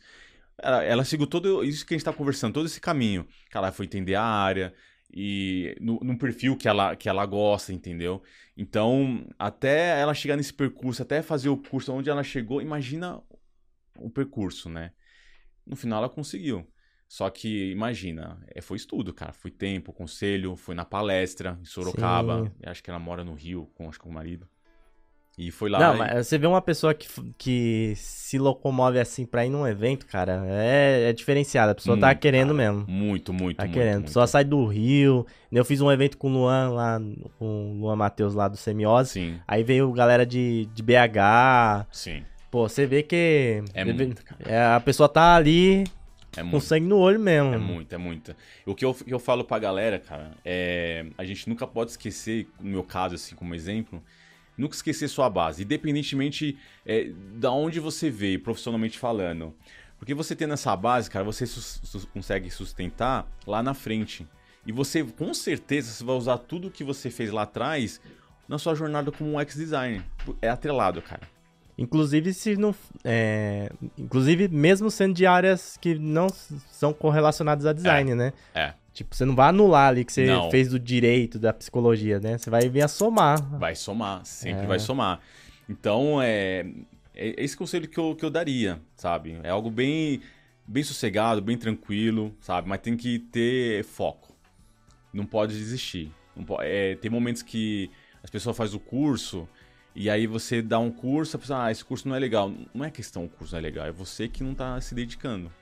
Ela, ela seguiu todo isso que a gente tá conversando, todo esse caminho. Cara, ela foi entender a área e no, num perfil que ela, que ela gosta, entendeu? Então, até ela chegar nesse percurso, até fazer o curso onde ela chegou, imagina o percurso, né? No final ela conseguiu. Só que, imagina, é, foi estudo, cara. Foi tempo, conselho, foi na palestra em Sorocaba. Sim. Acho que ela mora no Rio, com, acho com o marido. E foi lá. Não, e- mas você vê uma pessoa que, que se locomove assim pra ir num evento, cara, é, é diferenciada. A pessoa tá Muito, querendo cara. mesmo. Muito, muito, Tá muito. querendo. A muito. pessoa sai do Rio. Eu fiz um evento com o Luan lá, com o Luan Matheus lá do Semiose. Sim, Aí veio galera de, de BH. sim. Pô, você vê que É muito, é, a pessoa tá ali É com muito. sangue no olho mesmo. É muito, é muito. O que eu, que eu falo pra galera, cara, é. A gente nunca pode esquecer, no meu caso, assim, como exemplo, nunca esquecer sua base, independentemente é, da onde você veio, profissionalmente falando. Porque você tendo essa base, cara, você sus- sus- consegue sustentar lá na frente. E você, com certeza, você vai usar tudo que você fez lá atrás na sua jornada como um ex-designer. É atrelado, cara. Inclusive, se não. é, inclusive, mesmo sendo de áreas que não são correlacionadas a design, né? É. Tipo, você não vai anular ali que você Não. fez do direito, da psicologia, né? Você vai vir a somar. Vai somar, sempre É. vai somar. Então, é, é esse conselho que eu, que eu daria, sabe? É algo bem, bem sossegado, bem tranquilo, sabe? Mas tem que ter foco. Não pode desistir. Não po- é, tem momentos que as pessoas fazem o curso e aí você dá um curso, a pessoa, ah, esse curso não é legal. Não é questão o curso não é legal, é você que não tá se dedicando.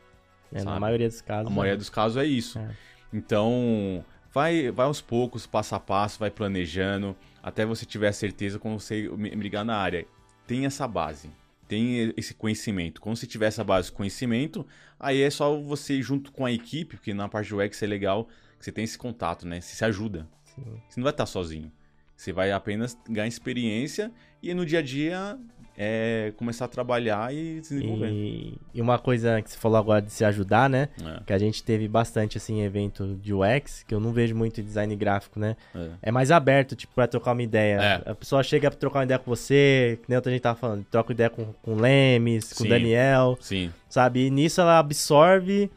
É, na maioria dos casos. A maioria né? dos casos é isso. É. Então, vai, vai aos poucos, passo a passo, vai planejando, até você tiver a certeza quando você me- brigar na área. Tem essa base, tem esse conhecimento. Quando você tiver essa base de conhecimento, aí é só você, junto com a equipe, porque na parte do UX é legal que você tem esse contato, né? Você se ajuda. Sim. Você não vai estar sozinho. Você vai apenas ganhar experiência e no dia a dia é começar a trabalhar e se desenvolver. E, e uma coisa que você falou agora de se ajudar, né? É, Que a gente teve bastante, assim, evento de UX, que eu não vejo muito design gráfico, né? é. É mais aberto, tipo, pra trocar uma ideia. É. A pessoa chega pra trocar uma ideia com você, que nem outra gente tava falando, troca ideia com, com o Lemes, com o Sim. Daniel, Sim, sabe? E nisso ela absorve,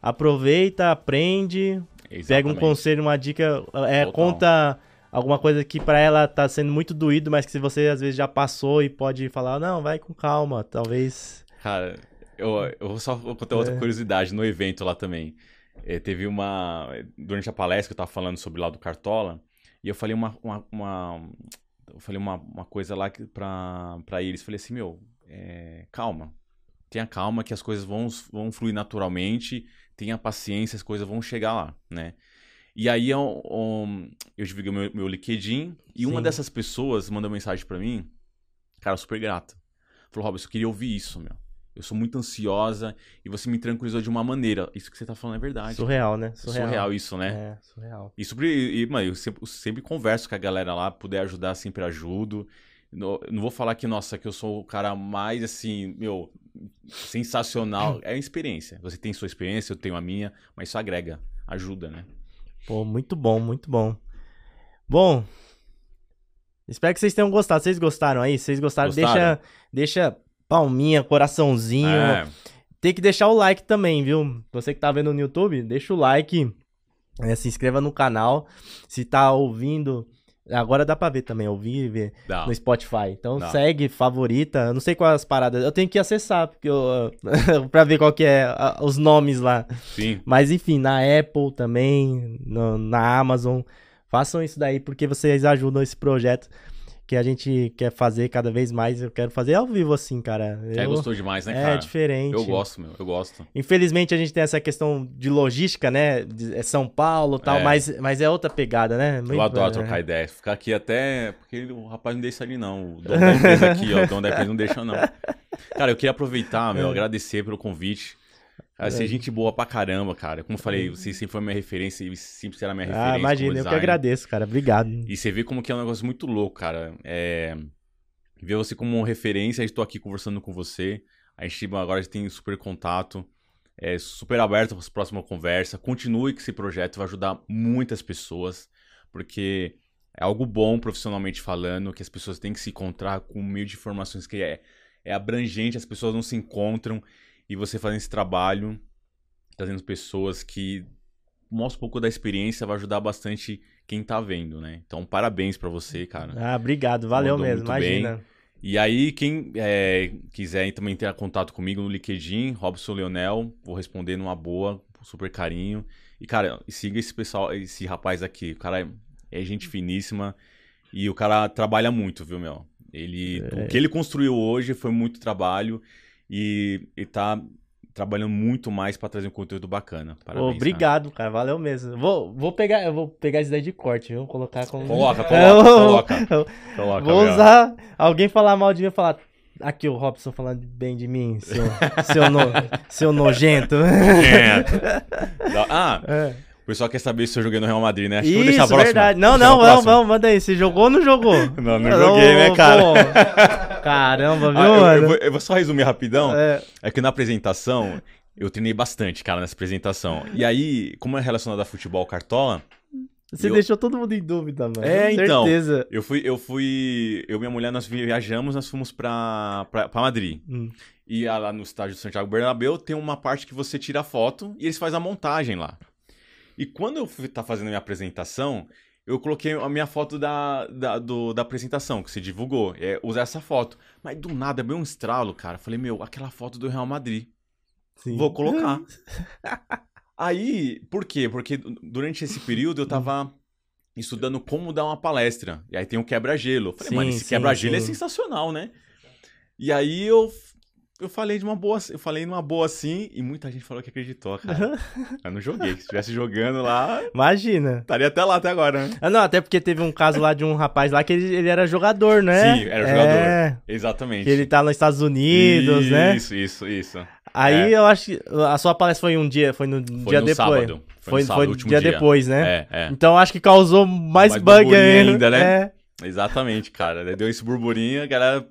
aproveita, aprende, pega um exatamente. conselho, uma dica, é, Total. conta alguma coisa que pra ela tá sendo muito doído, mas que se você às vezes já passou e pode falar, não, vai com calma, talvez. Cara, eu, eu vou só contar outra É. curiosidade no evento lá também. Eh, teve uma. Durante a palestra que eu tava falando sobre lá do Cartola, e eu falei uma. uma, uma- eu falei uma, uma coisa lá que- pra, pra eles. Falei assim, meu, eh, calma. Tenha calma que as coisas vão, vão fluir naturalmente. Tenha paciência, as coisas vão chegar lá, né? E aí eu, um, eu divulguei meu, meu LinkedIn e uma Sim. dessas pessoas mandou mensagem pra mim, cara, super grata. Falou, Robson, eu queria ouvir isso, meu. Eu sou muito ansiosa e você me tranquilizou de uma maneira. Isso que você tá falando é verdade. Surreal, né? Surreal, isso, né? É, surreal. E sobre. E, mano, eu sempre, eu sempre converso com a galera lá, puder ajudar, sempre ajudo. Não, eu não vou falar que, nossa, que eu sou o cara mais, assim, meu, sensacional. É a experiência. Você tem sua experiência, eu tenho a minha, mas isso agrega, ajuda, né? Pô, muito bom, muito bom. Bom, espero que vocês tenham gostado. Vocês gostaram aí? Se vocês gostaram, deixa, Gostaram? deixa palminha, coraçãozinho. É, Tem que deixar o like também, viu? Você que tá vendo no YouTube, deixa o like. é, se inscreva no canal. Se tá ouvindo Agora dá pra ver também, ouvir e ver Dá. no Spotify. Então Dá. segue, favorita. Eu não sei quais as paradas. Eu tenho que acessar porque eu, pra ver qual que é a- os nomes lá. Sim. Mas enfim, na Apple também, no- na Amazon. Façam isso daí porque vocês ajudam esse projeto que a gente quer fazer cada vez mais. Eu quero fazer ao vivo assim, cara. É, Eu- gostou demais, né, é cara? diferente. Eu gosto, meu. Eu gosto. Infelizmente a gente tem essa questão de logística, né? De- é São Paulo e tal, É. mas, mas é outra pegada, né? Eu adoro trocar ideia. Ficar aqui até. Porque o rapaz não deixa ali, não. O dono da empresa aqui, ó. O dono da empresa não deixa, não. Cara, eu queria aproveitar, É. meu, agradecer pelo convite. Você é gente boa pra caramba, cara. Como eu falei, você sempre foi minha referência e sempre será minha referência. Ah, imagina, eu que agradeço, cara. Obrigado. E você vê como que é um negócio muito louco, cara. É... Ver você como referência, estou aqui conversando com você. A gente agora tem super contato. É super aberto para a próxima conversa. Continue com esse projeto, vai ajudar muitas pessoas. Porque é algo bom profissionalmente falando, que as pessoas têm que se encontrar com um meio de informações que é, é abrangente, as pessoas não se encontram. E você fazendo esse trabalho, trazendo pessoas que mostram um pouco da experiência, vai ajudar bastante quem tá vendo, né? Então, parabéns pra você, cara. Ah, obrigado, valeu Mandou mesmo, muito bem. imagina. E aí, quem é, quiser também ter contato comigo no LinkedIn, Robson Leonel, vou responder numa boa, com super carinho. E, cara, siga esse pessoal, esse rapaz aqui. O cara é, é gente finíssima e o cara trabalha muito, viu, meu? Ele, É. O que ele construiu hoje foi muito trabalho e ele tá trabalhando muito mais pra trazer um conteúdo bacana. Parabéns, cara. Obrigado, cara. valeu mesmo. Vou, vou pegar, eu vou pegar isso daí de corte, viu? Colocar como. Coloca, coloca, coloca. Coloca, Vou meu. usar. Alguém falar mal de mim, falar. Aqui o Robson falando bem de mim, seu, seu, no- seu nojento. É. Ah, É. o pessoal quer saber se eu joguei no Real Madrid, né? Acho que eu vou Isso, deixar a próxima. verdade. Não, não, vamos, vamos, manda aí. Você jogou ou não jogou? Não, não joguei, né, cara? pô. Caramba, viu, Ah, eu, eu mano? vou, eu vou só resumir rapidão. É, É que na apresentação, eu treinei bastante, cara, nessa apresentação. E aí, como é relacionado a futebol cartola, você Eu- deixou todo mundo em dúvida, mano. É, Com então. Certeza. eu fui, eu fui. Eu e minha mulher, nós viajamos, nós fomos pra, pra, pra Madrid. Hum. E ah, lá no estádio do Santiago Bernabéu tem uma parte que você tira a foto e eles fazem a montagem lá. E quando eu fui tá fazendo a minha apresentação, eu coloquei a minha foto da, da, do- da apresentação, que se divulgou. É, usar essa foto. Mas do nada, deu um estralo, cara. Falei, meu, aquela foto do Real Madrid. Sim. Vou colocar. Aí, por quê? Porque durante esse período eu tava estudando como dar uma palestra. E aí tem um quebra-gelo. Eu Falei, Sim, mano, esse quebra-gelo é sensacional, né? E aí eu, eu falei de uma boa, eu falei numa boa assim, e muita gente falou que acreditou, cara. eu não joguei. Se estivesse jogando lá, Imagina. estaria até lá até agora, né? Ah, não, até porque teve um caso lá de um rapaz lá que ele, ele era jogador, né? Sim, era jogador. É, Exatamente. que ele tá nos Estados Unidos, né? Isso, isso, isso. Aí É. eu acho que a sua palestra foi um dia, foi no Foi dia no depois. sábado. Foi, Foi, no sábado, foi último dia, dia. depois, né? É, é. Então eu acho que causou mais, Mais bug ainda, ainda, né? É. Exatamente, cara. Deu esse burburinho, a galera.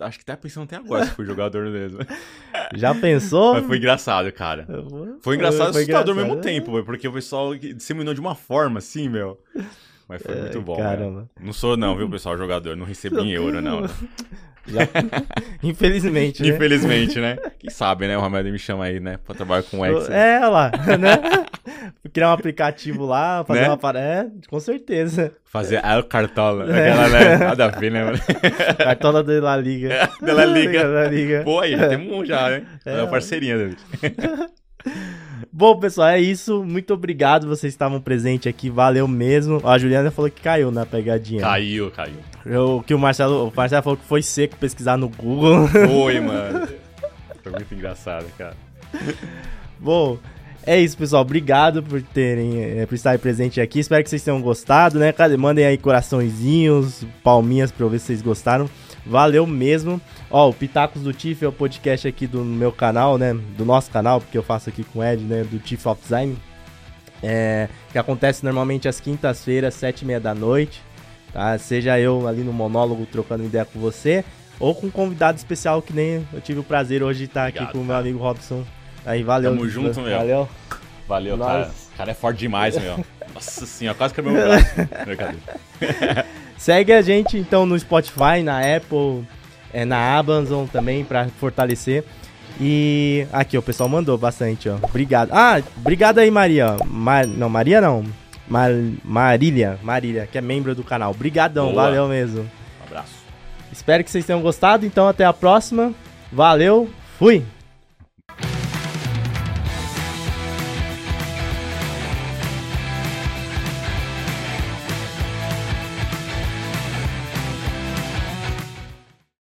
Acho que tá pensando até agora se foi jogador mesmo. Já pensou? Mas foi engraçado, cara. Foi engraçado e assustador ao mesmo tempo, porque o pessoal disseminou de uma forma assim, meu. Mas foi muito bom. caramba. velho. Não sou, não, viu, pessoal, jogador. Não recebi em euro, não. Infelizmente, né? Infelizmente, né? Quem sabe, né? O Ramed me chama aí, né? Pra trabalhar com o Excel. É, lá, né? Criar um aplicativo lá, fazer Né? uma parada. É, com certeza. Fazer a cartola. É. Aquela, né? Nada a ver, né? Cartola de La Liga. De La Liga. La Liga. Pô, aí, já temos um já, né? É É. uma parceirinha, David. Bom, pessoal, é isso. Muito obrigado. Vocês estavam presentes aqui. Valeu mesmo. A Juliana falou que caiu na pegadinha. Caiu, caiu. Eu, que o Marcelo, o Marcelo falou que foi seco pesquisar no Google. Foi, mano. Foi muito engraçado, cara. Bom, é isso, pessoal. Obrigado por terem, é, por estarem presentes aqui. Espero que vocês tenham gostado, né? Mandem aí coraçõezinhos, palminhas pra eu ver se vocês gostaram. Valeu mesmo. Ó, o Pitacos do Tiff é o podcast aqui do meu canal, né? Do nosso canal, porque eu faço aqui com o Ed, né? Do Tiff of Design. É, que acontece normalmente às quintas-feiras, sete e meia da noite. Tá? Seja eu ali no monólogo trocando ideia com você, ou com um convidado especial que nem eu tive o prazer hoje de estar aqui Obrigado, com o meu amigo Robson. Aí, valeu. Tamo junto, meu. Valeu. Valeu, Nós. cara. O cara é forte demais, meu. Nossa senhora, quase quebrou meu braço. Segue a gente então no Spotify, na Apple, é, na Amazon também pra fortalecer. E aqui, ó, o pessoal mandou bastante, ó. Obrigado. Ah, obrigado aí, Maria. Ma- não, Maria não. Mar Marília, Marília, que é membro do canal. Obrigadão, Boa. valeu mesmo. Um abraço. Espero que vocês tenham gostado, então até a próxima. Valeu, fui!